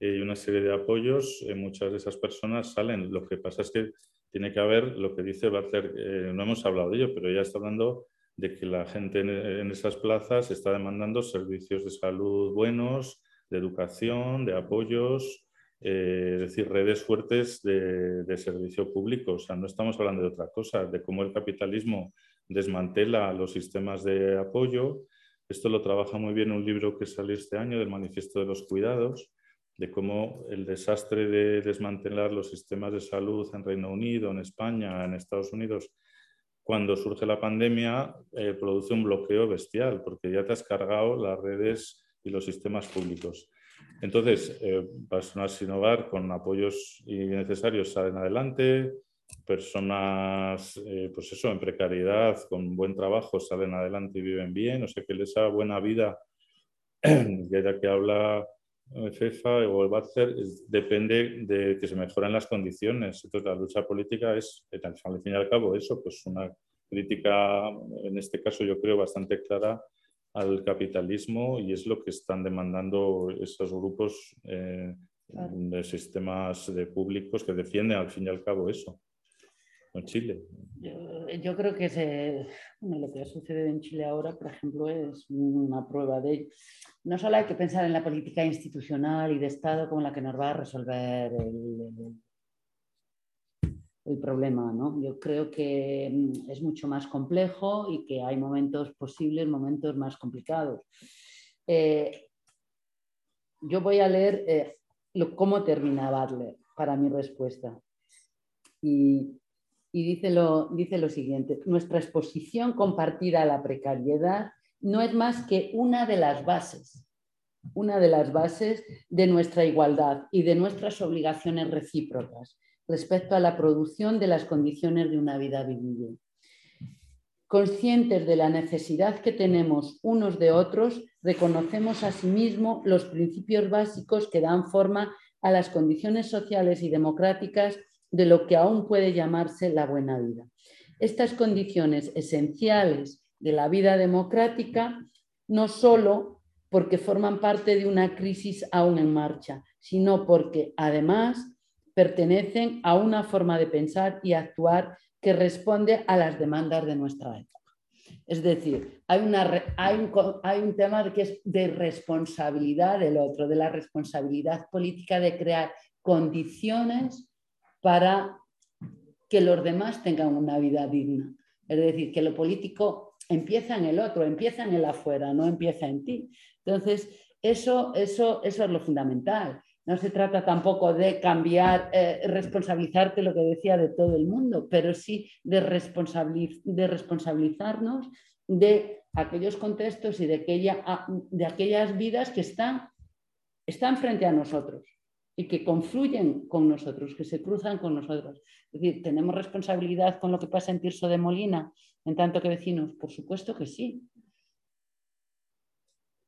Speaker 3: y una serie de apoyos, eh, muchas de esas personas salen. Lo que pasa es que tiene que haber lo que dice Barter, eh, no hemos hablado de ello, pero ella está hablando de que la gente en esas plazas está demandando servicios de salud buenos, de educación, de apoyos, eh, es decir, redes fuertes de, servicio público. O sea, no estamos hablando de otra cosa, de cómo el capitalismo desmantela los sistemas de apoyo. Esto lo trabaja muy bien un libro que salió este año del Manifiesto de los Cuidados, de cómo el desastre de desmantelar los sistemas de salud en Reino Unido, en España, en Estados Unidos, cuando surge la pandemia, eh, produce un bloqueo bestial, porque ya te has cargado las redes y los sistemas públicos. Entonces, eh, personas sin con apoyos necesarios salen adelante, personas, eh, pues eso, en precariedad, con buen trabajo, salen adelante y viven bien, o sea, que les da buena vida, ya que habla FEFA o el Batzer, depende de que se mejoren las condiciones. Entonces, la lucha política es, al fin y al cabo, eso, pues una crítica, en este caso yo creo, bastante clara al capitalismo y es lo que están demandando estos grupos eh, de sistemas de públicos que defienden al fin y al cabo eso. En Chile.
Speaker 2: Yo, creo que lo que sucede en Chile ahora, por ejemplo, es una prueba de. No solo hay que pensar en la política institucional y de Estado como la que nos va a resolver el, el problema. ¿no? Yo creo que mm, es mucho más complejo y que hay momentos posibles, momentos más complicados. Eh, yo voy a leer eh, cómo termina Butler para mi respuesta. Y, dice, lo, dice lo siguiente, nuestra exposición compartida a la precariedad no es más que una de las bases, una de las bases de nuestra igualdad y de nuestras obligaciones recíprocas respecto a la producción de las condiciones de una vida vivible. Conscientes de la necesidad que tenemos unos de otros, reconocemos asimismo los principios básicos que dan forma a las condiciones sociales y democráticas de lo que aún puede llamarse la buena vida. Estas condiciones esenciales de la vida democrática no solo porque forman parte de una crisis aún en marcha, sino porque además pertenecen a una forma de pensar y actuar que responde a las demandas de nuestra época. Es decir, hay, un, tema que es de responsabilidad del otro, de la responsabilidad política de crear condiciones para que los demás tengan una vida digna. Es decir, que lo político empieza en el otro, empieza en el afuera, no empieza en ti. Entonces, eso, eso, eso es lo fundamental. No se trata tampoco de cambiar, eh, responsabilizarte lo que decía de todo el mundo, pero sí de, de responsabilizarnos de aquellos contextos y de, aquella, de aquellas vidas que están, están frente a nosotros y que confluyen con nosotros, que se cruzan con nosotros. Es decir, ¿tenemos responsabilidad con lo que pasa en Tirso de Molina en tanto que vecinos? Por supuesto que sí.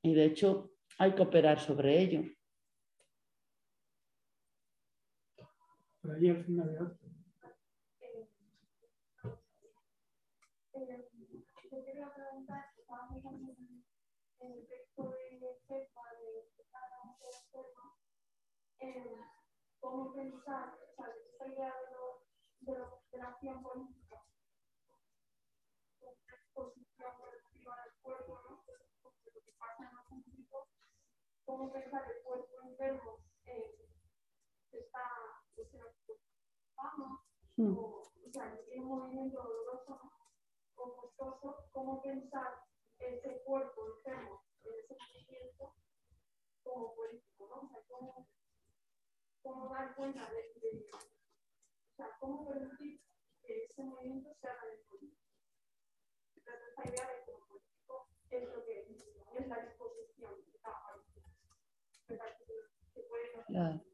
Speaker 2: Y de hecho hay que operar sobre ello.
Speaker 6: Temas, cómo pensar, o sea, esta idea de, lo, de, lo, de la acción política, una exposición relativa al cuerpo, ¿no? lo que pasa en lo público, cómo pensar el cuerpo enfermo eh, está, está vamos, mm. o, o sea, que un movimiento doloroso, ¿no? o costoso, cómo pensar ese cuerpo enfermo en ese movimiento como político, ¿no? O sea, cómo cómo dar cuenta de, de, o sea, cómo permitir que ese movimiento se haga de político. Entonces, esta idea de que lo político es lo que es la disposición de cada
Speaker 2: Claro.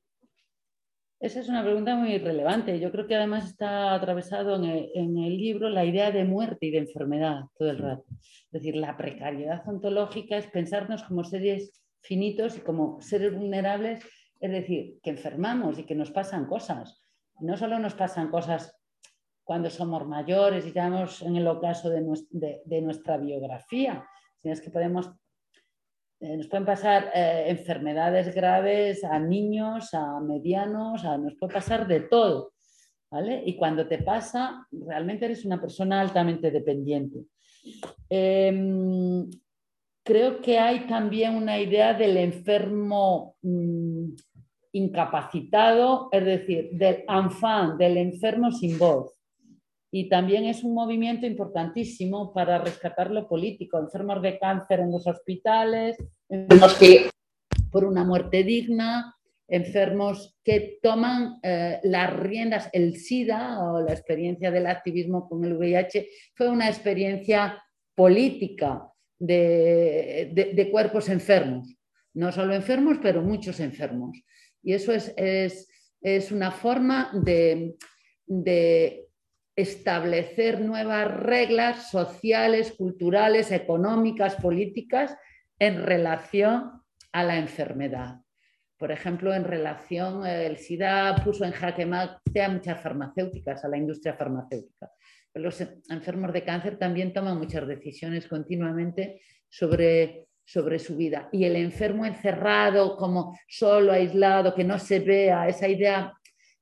Speaker 2: Esa es una pregunta muy relevante. Yo creo que además está atravesado en el, en el, libro la idea de muerte y de enfermedad todo el rato. Es decir, la precariedad ontológica es pensarnos como seres finitos y como seres vulnerables es decir, que enfermamos y que nos pasan cosas. No solo nos pasan cosas cuando somos mayores y ya en el ocaso de, nuestra biografía, sino es que podemos, eh, nos pueden pasar eh, enfermedades graves a niños, a medianos, a, nos puede pasar de todo. ¿vale? Y cuando te pasa, realmente eres una persona altamente dependiente. Em, creo que hay también una idea del enfermo mm, incapacitado, es decir, del enfant, del enfermo sin voz. Y también es un movimiento importantísimo para rescatar lo político, enfermos de cáncer en los hospitales, enfermos que por una muerte digna, enfermos que toman eh, las riendas, el SIDA o la experiencia del activismo con el VIH fue una experiencia política de cuerpos enfermos, no solo enfermos, pero muchos enfermos. Y eso es, una forma de, establecer nuevas reglas sociales, culturales, económicas, políticas en relación a la enfermedad. Por ejemplo, en relación, el SIDA puso en jaque mate a muchas farmacéuticas, a la industria farmacéutica. Los enfermos de cáncer también toman muchas decisiones continuamente sobre sobre su vida. Y el enfermo encerrado, como solo, aislado, que no se vea, esa idea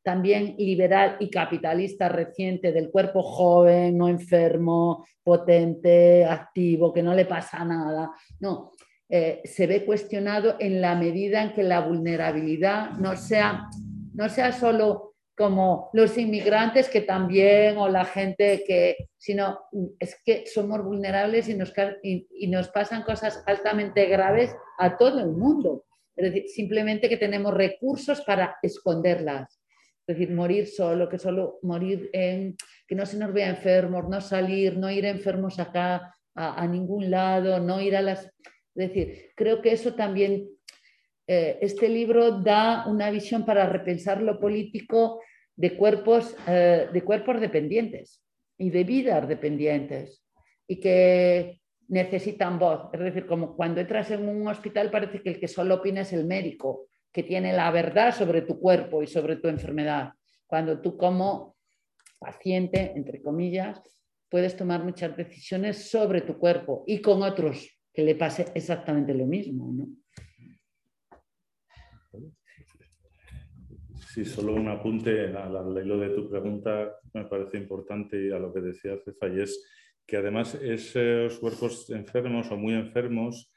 Speaker 2: también liberal y capitalista reciente del cuerpo joven, no enfermo, potente, activo, que no le pasa nada. No, eh, se ve cuestionado en la medida en que la vulnerabilidad no sea, no sea solo como los inmigrantes que también, o la gente que, sino es que somos vulnerables y nos, y, nos pasan cosas altamente graves a todo el mundo. Es decir, simplemente que tenemos recursos para esconderlas. Es decir, morir solo, que solo morir en, que no se nos vea enfermos, no salir, no ir enfermos acá a, ningún lado, no ir a las... Es decir, creo que eso también, eh, este libro da una visión para repensar lo político de cuerpos, eh, de cuerpos dependientes y de vidas dependientes y que necesitan voz. Es decir, como cuando entras en un hospital parece que el que solo opina es el médico, que tiene la verdad sobre tu cuerpo y sobre tu enfermedad. Cuando tú como paciente, entre comillas, puedes tomar muchas decisiones sobre tu cuerpo y con otros que le pase exactamente lo mismo. ¿no?
Speaker 3: Sí, solo un apunte al hilo de tu pregunta, me parece importante y a lo que decía Cefa, y es que además esos cuerpos enfermos o muy enfermos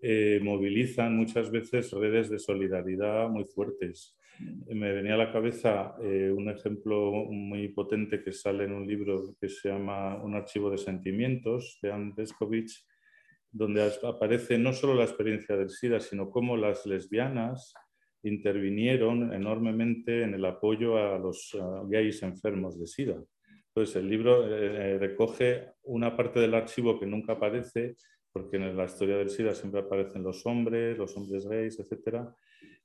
Speaker 3: eh, movilizan muchas veces redes de solidaridad muy fuertes. Me venía a la cabeza eh, un ejemplo muy potente que sale en un libro que se llama Un archivo de sentimientos de Anne Deskovich, donde aparece no solo la experiencia del SIDA, sino cómo las lesbianas intervinieron enormemente en el apoyo a los gays enfermos de SIDA. Entonces, el libro eh, eh, recoge una parte del archivo que nunca aparece, porque en la historia del SIDA siempre aparecen los hombres, los hombres gays, etcétera,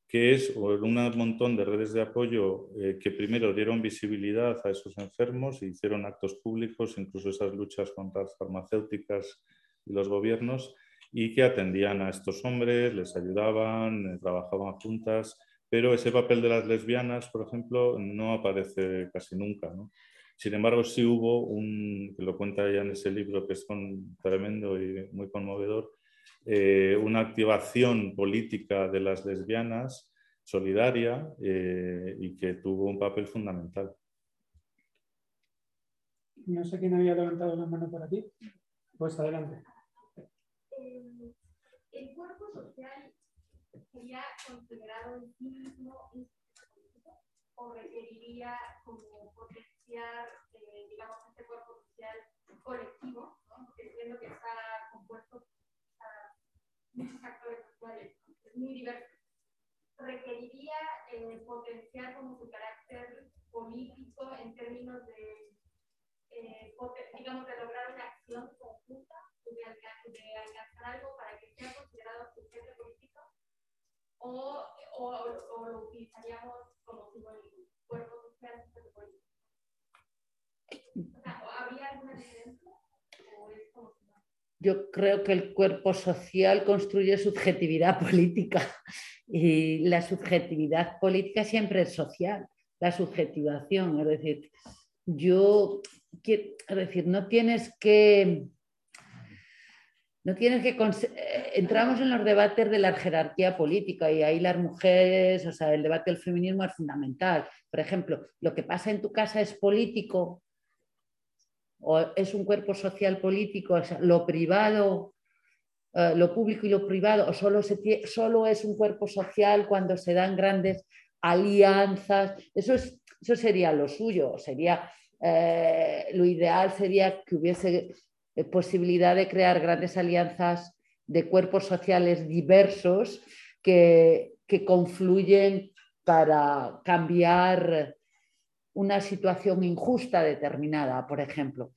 Speaker 3: que es un montón de redes de apoyo eh, que primero dieron visibilidad a esos enfermos e hicieron actos públicos, incluso esas luchas contra las farmacéuticas y los gobiernos, y que atendían a estos hombres, les ayudaban, eh, trabajaban juntas, pero ese papel de las lesbianas, por ejemplo, no aparece casi nunca. Sin embargo, sí hubo un, que lo cuenta ella en ese libro, que es tremendo y muy conmovedor, eh, una activación política de las lesbianas solidaria eh, y que tuvo un papel fundamental.
Speaker 1: No sé quién había levantado la mano por aquí. Pues adelante.
Speaker 6: El cuerpo social sería considerado en sí mismo o requeriría como potenciar, eh, digamos, este cuerpo social colectivo, ¿no? porque entiendo que está compuesto por muchos actores sociales, es muy diverso. Requeriría eh, potenciar como su carácter político en términos de eh, digamos, de lograr una acción conjunta, de, alcanzar algo para que sea considerado sujeto político, o, o, lo utilizaríamos como simbólico, cuerpo social, político. O sea, ¿habría alguna diferencia? ¿O es como
Speaker 2: yo creo que el cuerpo social construye subjetividad política y la subjetividad política siempre es social, la subjetivación, es decir, yo es decir, no tienes que... No tienes que... Eh, entramos en los debates de la jerarquía política y ahí las mujeres, o sea, el debate del feminismo es fundamental. Por ejemplo, lo que pasa en tu casa es político o es un cuerpo social político, o lo privado, eh, lo público y lo privado, o solo, solo es un cuerpo social cuando se dan grandes alianzas. Eso, es, eso sería lo suyo, sería eh, lo ideal sería que hubiese eh, posibilidad de crear grandes alianzas de cuerpos sociales diversos que, confluyen para cambiar una situación injusta determinada, por ejemplo.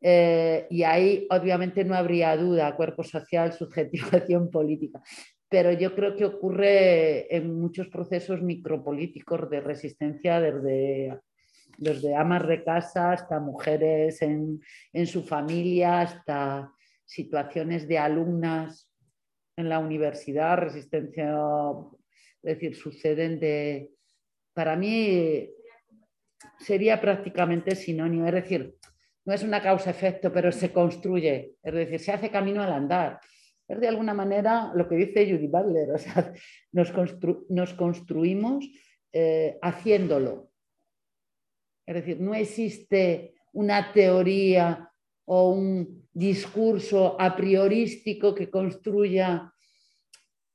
Speaker 2: Eh, y ahí obviamente no habría duda, cuerpo social, subjetivación política. Pero yo creo que ocurre en muchos procesos micropolíticos de resistencia desde desde amas de hasta mujeres en, su familia, hasta situaciones de alumnas en la universidad, resistencia, es decir, suceden de... Para mí sería prácticamente sinónimo, es decir, no es una causa-efecto, pero se construye, es decir, se hace camino al andar. Es de alguna manera lo que dice Judy Butler, o sea, nos, nos construimos eh, haciéndolo, es decir, no existe una teoría o un discurso a priorístico que construya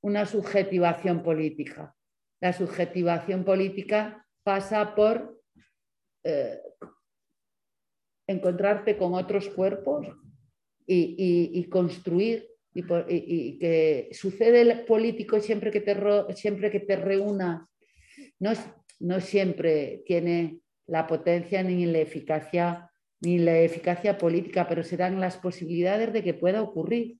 Speaker 2: una subjetivación política. La subjetivación política pasa por eh, encontrarte con otros cuerpos y, construir y, que sucede el político siempre que te, reúna, no siempre tiene la potencia ni la eficacia ni la eficacia política, pero se dan las posibilidades de que pueda ocurrir.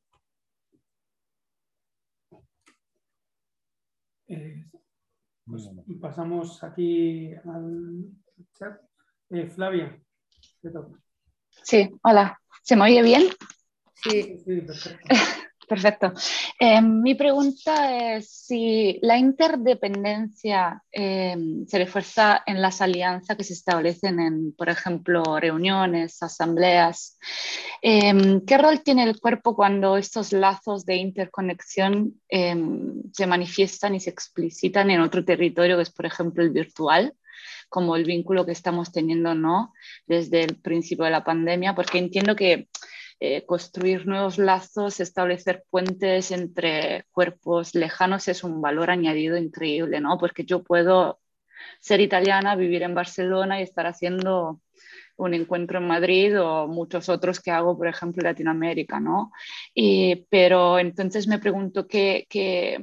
Speaker 1: Eh, pues pasamos aquí al chat. Eh, Flavia,
Speaker 7: Sí, hola. ¿Se me oye bien?
Speaker 1: Sí, sí, perfecto.
Speaker 7: Perfecto. Eh, mi pregunta es si la interdependencia eh, se refuerza en las alianzas que se establecen en, por ejemplo, reuniones, asambleas. Eh, ¿Qué rol tiene el cuerpo cuando estos lazos de interconexión se manifiestan y se explicitan en otro territorio, que es, por ejemplo, el virtual? como el vínculo que estamos teniendo ¿no? desde el principio de la pandemia, porque entiendo que eh, construir nuevos lazos, establecer puentes entre cuerpos lejanos es un valor añadido increíble, ¿no? Porque yo puedo ser italiana, vivir en Barcelona y estar haciendo un encuentro en Madrid o muchos otros que hago, por ejemplo, en Latinoamérica, ¿no? pero entonces me pregunto qué, qué,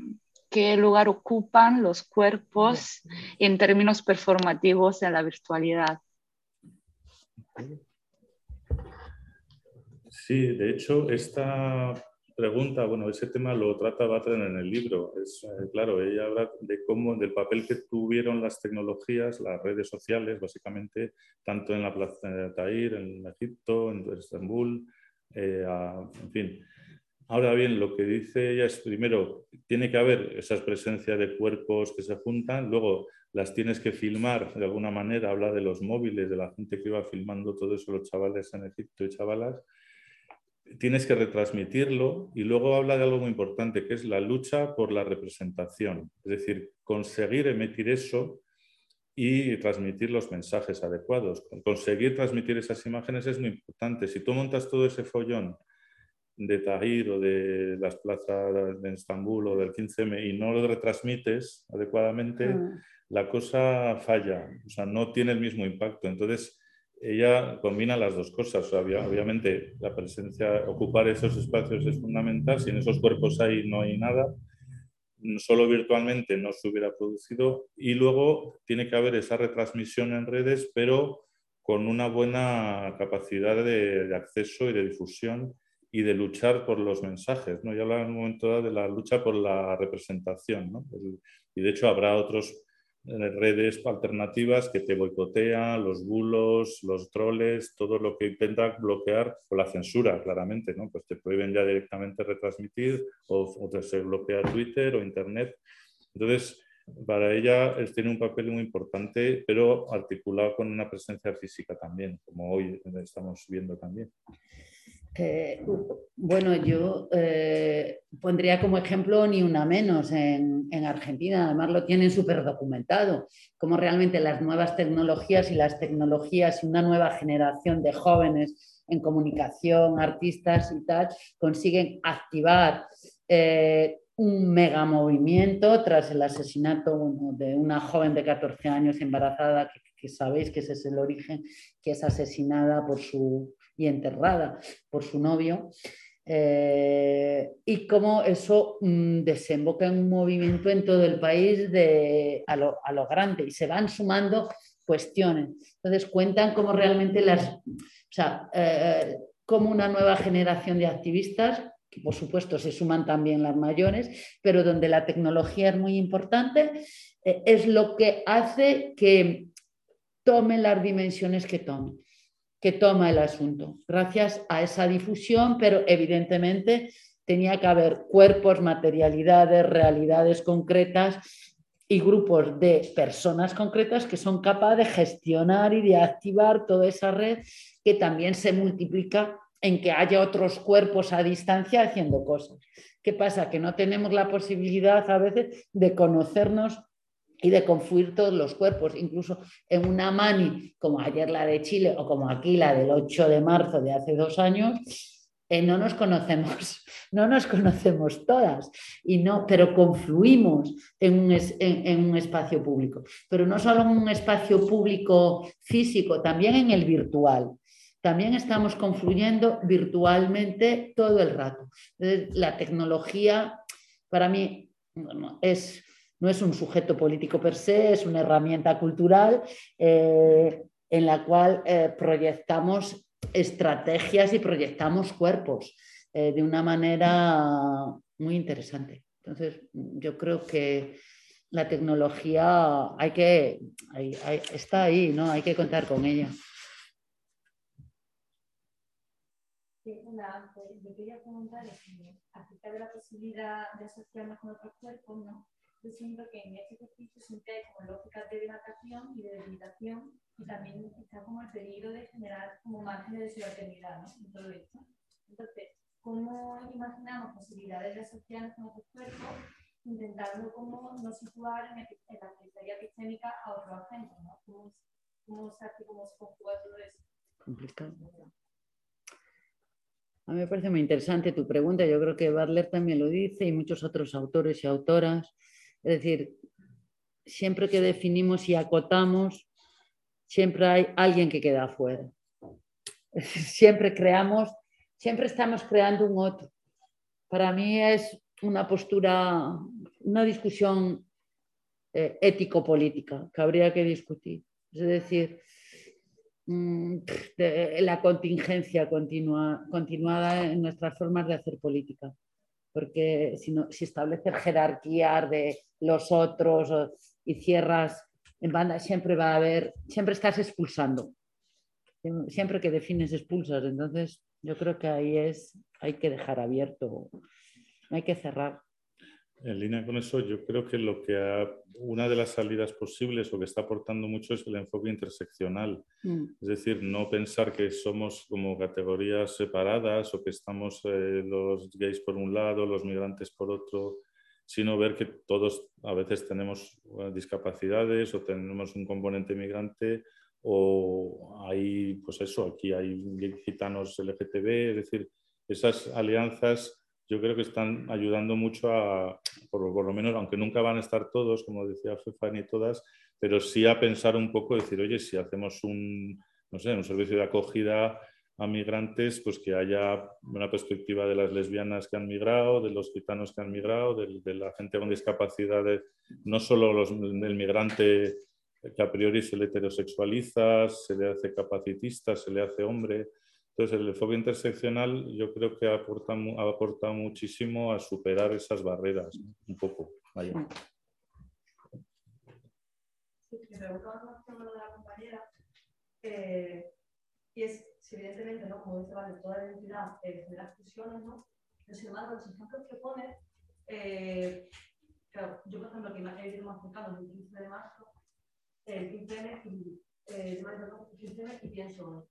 Speaker 7: qué lugar ocupan los cuerpos en términos performativos en la virtualidad.
Speaker 3: Sí, de hecho, esta pregunta, bueno, ese tema lo trata Batren en el libro. Es eh, claro, ella habla de cómo, del papel que tuvieron las tecnologías, las redes sociales, básicamente, tanto en la plaza de Tahir, en Egipto, en Estambul, eh, en fin. Ahora bien, lo que dice ella es, primero, tiene que haber esas presencias de cuerpos que se juntan, luego las tienes que filmar de alguna manera, habla de los móviles, de la gente que iba filmando todo eso, los chavales en Egipto y chavalas, tienes que retransmitirlo y luego habla de algo muy importante, que es la lucha por la representación. Es decir, conseguir emitir eso y transmitir los mensajes adecuados. Conseguir transmitir esas imágenes es muy importante. Si tú montas todo ese follón de Tahir o de las plazas de Estambul o del 15M y no lo retransmites adecuadamente, mm. la cosa falla, o sea, no tiene el mismo impacto. Entonces, ella combina las dos cosas. Obviamente, la presencia, ocupar esos espacios es fundamental. Si en esos cuerpos hay, no hay nada solo virtualmente no se hubiera producido y luego tiene que haber esa retransmisión en redes, pero con una buena capacidad de, acceso y de difusión y de luchar por los mensajes. ¿no? Ya hablaba en un momento de la lucha por la representación. ¿no? y de hecho habrá otros redes alternativas que te boicotean, los bulos, los troles, todo lo que intenta bloquear o la censura, claramente, ¿no? Pues te prohíben ya directamente retransmitir o, o se bloquea Twitter o Internet. Entonces, para ella tiene un papel muy importante, pero articulado con una presencia física también, como hoy estamos viendo también.
Speaker 2: Eh, bueno, yo eh, pondría como ejemplo ni una menos en, Argentina, además lo tienen súper documentado, como realmente las nuevas tecnologías y las tecnologías y una nueva generación de jóvenes en comunicación, artistas y tal, consiguen activar eh, un mega movimiento tras el asesinato de una joven de 14 años embarazada, que, que sabéis que ese es el origen, que es asesinada por su y enterrada por su novio. Eh, y cómo eso mm, desemboca en un movimiento en todo el país de, a, lo, a, grande y se van sumando cuestiones. Entonces cuentan cómo realmente las, o sea, eh, como una nueva generación de activistas, que por supuesto se suman también las mayores, pero donde la tecnología es muy importante, eh, es lo que hace que tomen las dimensiones que tomen que toma el asunto, gracias a esa difusión, pero evidentemente tenía que haber cuerpos, materialidades, realidades concretas y grupos de personas concretas que son capaces de gestionar y de activar toda esa red que también se multiplica en que haya otros cuerpos a distancia haciendo cosas. ¿Qué pasa? Que no tenemos la posibilidad a veces de conocernos y de confluir todos los cuerpos, incluso en una mani como ayer la de Chile o como aquí la del 8 de marzo de hace dos años, eh, no nos conocemos, no nos conocemos todas, y no, pero confluimos en un, en un espacio público, pero no solo en un espacio público físico, también en el virtual. También estamos confluyendo virtualmente todo el rato. la tecnología, para mí, es no es un sujeto político per se, es una herramienta cultural eh, en la cual eh, proyectamos estrategias y proyectamos cuerpos eh, de una manera muy interesante. Entonces, yo creo que la tecnología hay que, está ahí, ¿no? Hay que contar con ella.
Speaker 6: yo quería preguntar acerca de la posibilidad de asociarnos con otros cuerpos, ¿no? Yo siento que en este ejercicio siempre hay como lógicas de dilatación y de debilitación y también está como el peligro de generar como margen de subalternidad ¿no? en todo esto. Entonces, ¿cómo imaginamos posibilidades de asociarnos con otros cuerpos intentando como no situar en, la periferia epistémica a otro agente? ¿no? ¿Cómo, cómo, se, cómo se conjuga todo eso?
Speaker 2: Complicado. A mí me parece muy interesante tu pregunta. Yo creo que Butler también lo dice y muchos otros autores y autoras. Es decir, siempre que definimos y acotamos, siempre hay alguien que queda afuera. Siempre creamos, siempre estamos creando un otro. Para mí es una postura, una discusión eh, ético-política que habría que discutir. Es decir, mm, la contingencia continua, continuada en nuestras formas de hacer política porque si, no, si estableces jerarquías de los otros y cierras en banda, siempre va a haber, siempre estás expulsando. Siempre que defines expulsas. Entonces, yo creo que ahí es, hay que dejar abierto, hay que cerrar.
Speaker 3: En línea con eso, yo creo que lo que una de las salidas posibles o que está aportando mucho es el enfoque interseccional. Mm. Es decir, no pensar que somos como categorías separadas o que estamos eh, los gays por un lado, los migrantes por otro, sino ver que todos a veces tenemos eh, discapacidades o tenemos un componente migrante o hay, pues eso, aquí hay gitanos LGTB, es decir, esas alianzas yo creo que están ayudando mucho a, por, lo menos, aunque nunca van a esar todos, como decía Fefa, ni todas, pero sí a pensar un poco, decir, oye, si hacemos un, no sé, un servicio de acogida a migrantes, pues que haya una perspectiva de las lesbianas que han migrado, de los gitanos que han migrado, de, la gente con discapacidad, no solo los, el migrante que a priori se le heterosexualiza, se le hace capacitista, se le hace hombre, entonces, el enfoque interseccional yo creo que aporta, ha aportado muchísimo a superar esas barreras, un poco. Vaya.
Speaker 8: Sí, me preguntaba una de la compañera, eh, y es si evidentemente, ¿no? como dice Vale, toda la identidad eh, genera exclusiones, ¿no? pero sin embargo, los ejemplos que pone, eh, claro, yo por ejemplo, que me he ido más cercano el 15 de marzo, el 15 y, eh, 15 y pienso,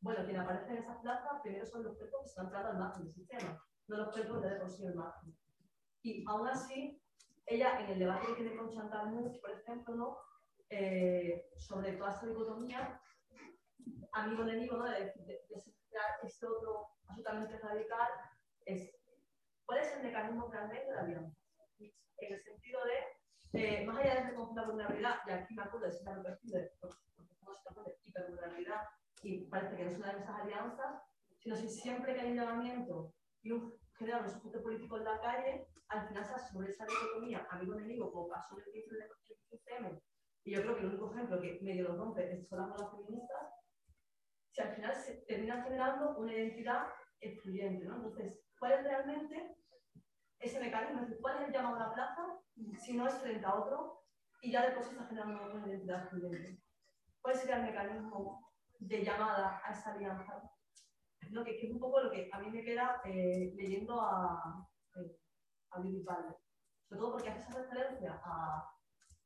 Speaker 8: bueno, quien aparece en esa plaza primero son los cuerpos que están entrando al margen del sistema, no los cuerpos de por sí el margen. Y aún así, ella en el debate que tiene con Chantal Mouffe, por ejemplo, ¿no? Eh, sobre toda esta dicotomía, amigo-enemigo, ¿no? de, de, de, este otro absolutamente radical, es cuál es el mecanismo realmente de la alianza. En el sentido de, eh, más allá de este conjunto de vulnerabilidad, y aquí me acuerdo de ese perfil de, estamos de hipervulnerabilidad, y parece que no es una de esas alianzas, sino si siempre que hay un llamamiento y un general un sujeto político en la calle, al final se sobre esa dicotomía amigo-enemigo, como pasó en el 15 de y yo creo que el único ejemplo que medio lo rompe son las feministas, si al final se termina generando una identidad excluyente, ¿no? Entonces, ¿cuál es realmente ese mecanismo? ¿Cuál es el llamado a la plaza si no es frente a otro y ya de por sí está generando una identidad excluyente? ¿Cuál sería el mecanismo de llamada a esa alianza. Lo que, es un poco lo que a mí me queda eh, leyendo a, eh, a Billy Padre. Sobre todo porque hace esa referencia a,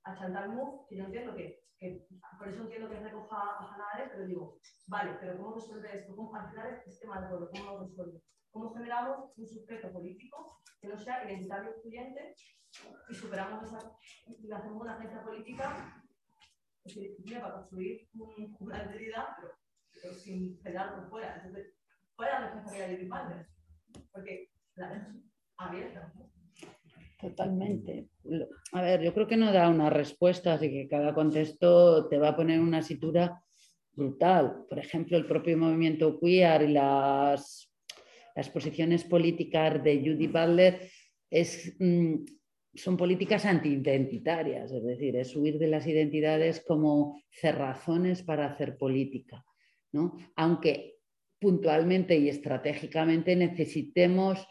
Speaker 8: a Chantal Mouffe, que yo entiendo que, que, por eso entiendo que recoja a Hannah pero digo, vale, pero ¿cómo resuelve esto? ¿Cómo, al este del pueblo, ¿cómo lo resuelve? ¿Cómo generamos un sujeto político que no sea identitario excluyente y superamos esa, y hacemos una agencia política para construir una identidad, pero, sin pelarlo fuera. Entonces, fuera la responsabilidad de padres, porque la es abierta.
Speaker 2: Totalmente. A ver, yo creo que no da una respuesta, así que cada contexto te va a poner una situra brutal. Por ejemplo, el propio movimiento queer y las, las posiciones políticas de Judy Butler es, mm, son políticas antiidentitarias, es decir, es huir de las identidades como cerrazones para hacer política, ¿no? aunque puntualmente y estratégicamente necesitemos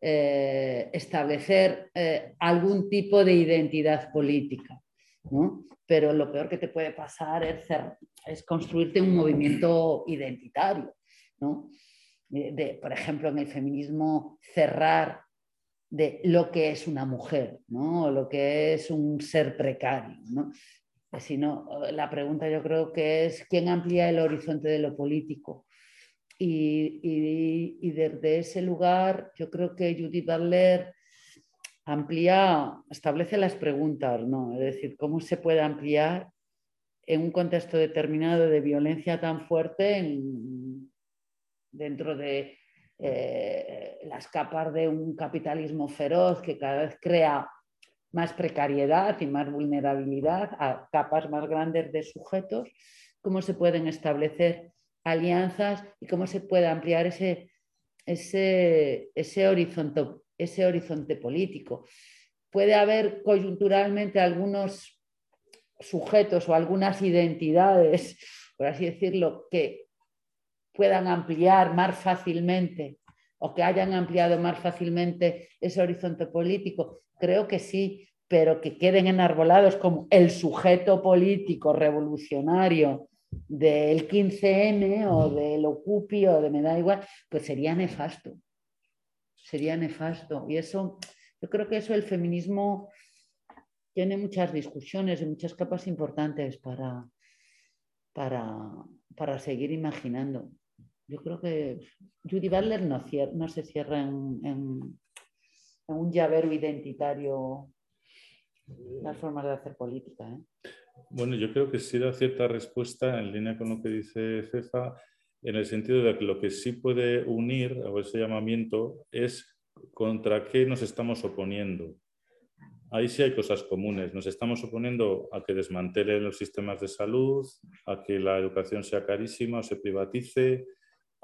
Speaker 2: eh, establecer eh, algún tipo de identidad política. ¿no? Pero lo peor que te puede pasar es, es construirte un movimiento identitario. ¿no? De, por ejemplo, en el feminismo, cerrar de lo que es una mujer, ¿no? lo que es un ser precario. ¿no? Sino, la pregunta yo creo que es quién amplía el horizonte de lo político. Y, desde ese lugar yo creo que Judith Butler amplía, establece las preguntas, ¿no? es decir, cómo se puede ampliar en un contexto determinado de violencia tan fuerte dentro de eh, las capas de un capitalismo feroz que cada vez crea más precariedad y más vulnerabilidad a capas más grandes de sujetos, cómo se pueden establecer alianzas y cómo se puede ampliar ese, ese, ese, horizonte, ese horizonte político. Puede haber coyunturalmente algunos sujetos o algunas identidades, por así decirlo, que puedan ampliar más fácilmente o que hayan ampliado más fácilmente ese horizonte político? Creo que sí, pero que queden enarbolados como el sujeto político revolucionario del 15M o del Ocupi o de me da igual, pues sería nefasto. Sería nefasto. Y eso Yo creo que eso el feminismo tiene muchas discusiones y muchas capas importantes para, para, seguir imaginando. Yo creo que Judy Butler no, no se cierra en, un llavero identitario las formas de hacer política. ¿eh?
Speaker 3: Bueno, yo creo que sí da cierta respuesta en línea con lo que dice Cefa, en el sentido de que lo que sí puede unir, o ese llamamiento, es contra qué nos estamos oponiendo ahí sí hay cosas comunes. Nos estamos oponiendo a que desmantelen los sistemas de salud, a que la educación sea carísima o se privatice,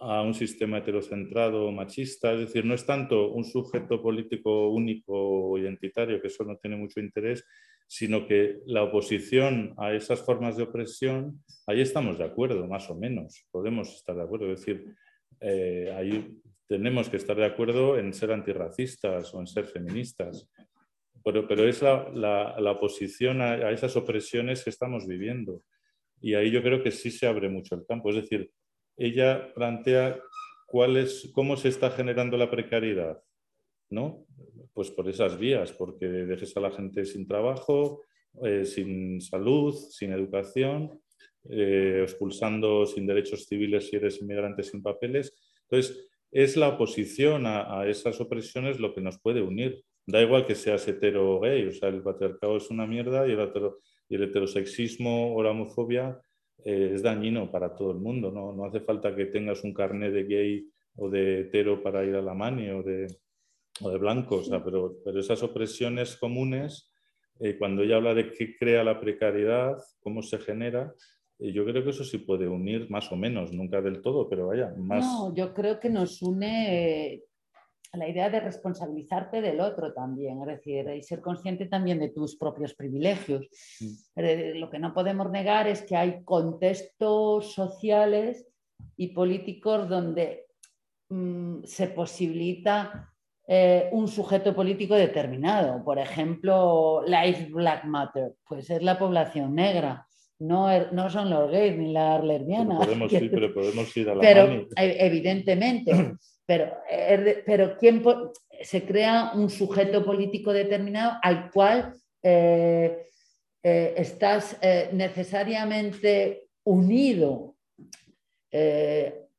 Speaker 3: a un sistema heterocentrado machista. Es decir, no es tanto un sujeto político único o identitario, que eso no tiene mucho interés, sino que la oposición a esas formas de opresión, ahí estamos de acuerdo, más o menos. Podemos estar de acuerdo. Es decir, eh, ahí tenemos que estar de acuerdo en ser antirracistas o en ser feministas pero, pero es la, la, oposición a, esas opresiones que estamos viviendo. Y ahí yo creo que sí se abre mucho el campo. Es decir, ella plantea cuál es, cómo se está generando la precariedad, ¿no? Pues por esas vías, porque dejes a la gente sin trabajo, eh, sin salud, sin educación, eh, expulsando sin derechos civiles si eres inmigrante sin papeles. Entonces, es la oposición a, esas opresiones lo que nos puede unir Da igual que seas hetero o gay, o sea, el patriarcado es una mierda y el heterosexismo o la homofobia eh, es dañino para todo el mundo. ¿no? no hace falta que tengas un carnet de gay o de hetero para ir a la mani o de, o de blanco, o sea, pero, pero esas opresiones comunes, eh, cuando ella habla de qué crea la precariedad, cómo se genera, eh, yo creo que eso sí puede unir más o menos, nunca del todo, pero vaya, más.
Speaker 2: No, yo creo que nos une la idea de responsabilizarte del otro también, es decir, y ser consciente también de tus propios privilegios. Mm. Lo que no podemos negar es que hay contextos sociales y políticos donde mm, se posibilita eh, un sujeto político determinado. Por ejemplo, Life Black Matter, pues es la población negra. No, er, no son los gays ni las lesbianas.
Speaker 3: Pero podemos, ir, pero podemos ir a la
Speaker 2: Pero e, evidentemente. Pero, pero ¿quién se crea un sujeto político determinado al cual eh, eh, estás eh, necesariamente unido,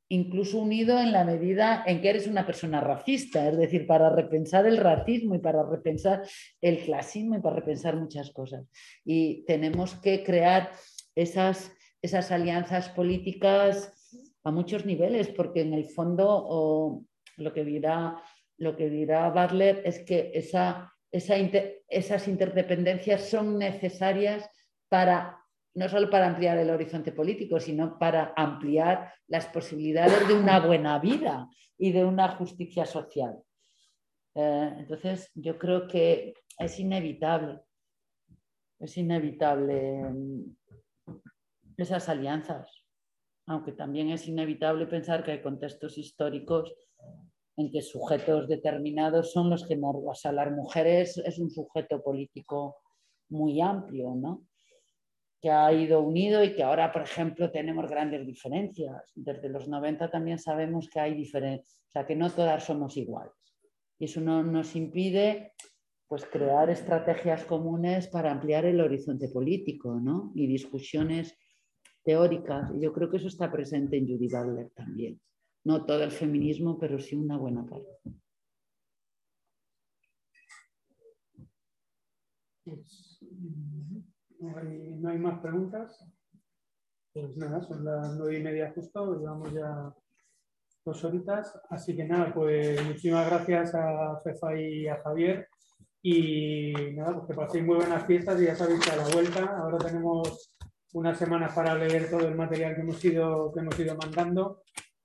Speaker 2: incluso unido en la medida en que eres una persona racista, es decir, para repensar el racismo y para repensar el clasismo y para repensar muchas cosas. Y tenemos que crear esas, esas alianzas políticas a muchos niveles, porque en el fondo lo, que dirá, lo que dirá es que esa, esas interdependencias son necesarias para no solo para ampliar el horizonte político, sino para ampliar las posibilidades de una buena vida y de una justicia social. Eh, entonces, yo creo que es inevitable, es inevitable mm, esas alianzas aunque también es inevitable pensar que hay contextos históricos en que sujetos determinados son los que, o sea, las mujeres es un sujeto político muy amplio, ¿no? que ha ido unido y que ahora, por ejemplo, tenemos grandes diferencias. Desde los 90 también sabemos que hay diferencias, o sea, que no todas somos iguales. Y eso no nos impide pues, crear estrategias comunes para ampliar el horizonte político ¿no? y discusiones teóricas. Y yo creo que eso está presente en Judy Butler también. No todo el feminismo, pero sí una buena parte.
Speaker 1: no, hay, más preguntas. Pues nada, son las nueve y media justo, llevamos ya dos horitas. Así que nada, pues muchísimas gracias a Fefa y a Javier. Y nada, pues que paséis muy buenas fiestas y ya sabéis que a la vuelta ahora tenemos unas semanas para leer todo el material que hemos ido, que hemos ido mandando.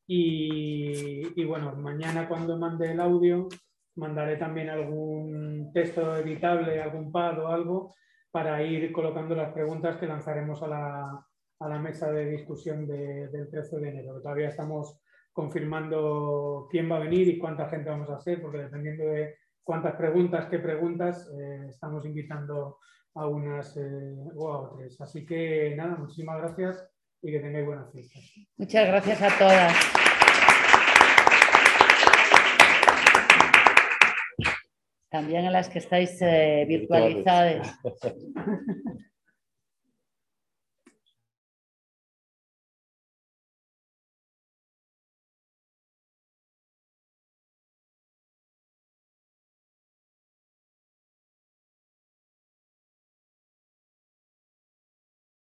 Speaker 1: Y, bueno, mañana cuando mande el audio, mandaré también algún texto editable, algún pad o algo, para ir colocando las preguntas que lanzaremos a la, a la mesa de discusión del 13 de enero. Todavía estamos confirmando quién va a venir y cuánta gente vamos a hacer, porque dependiendo de cuántas preguntas, qué preguntas, eh, estamos invitando a unas eh, o a otras. Así que nada, muchísimas gracias y que tengáis buenas fiestas.
Speaker 2: Muchas gracias a todas. También a las que estáis eh, virtualizadas.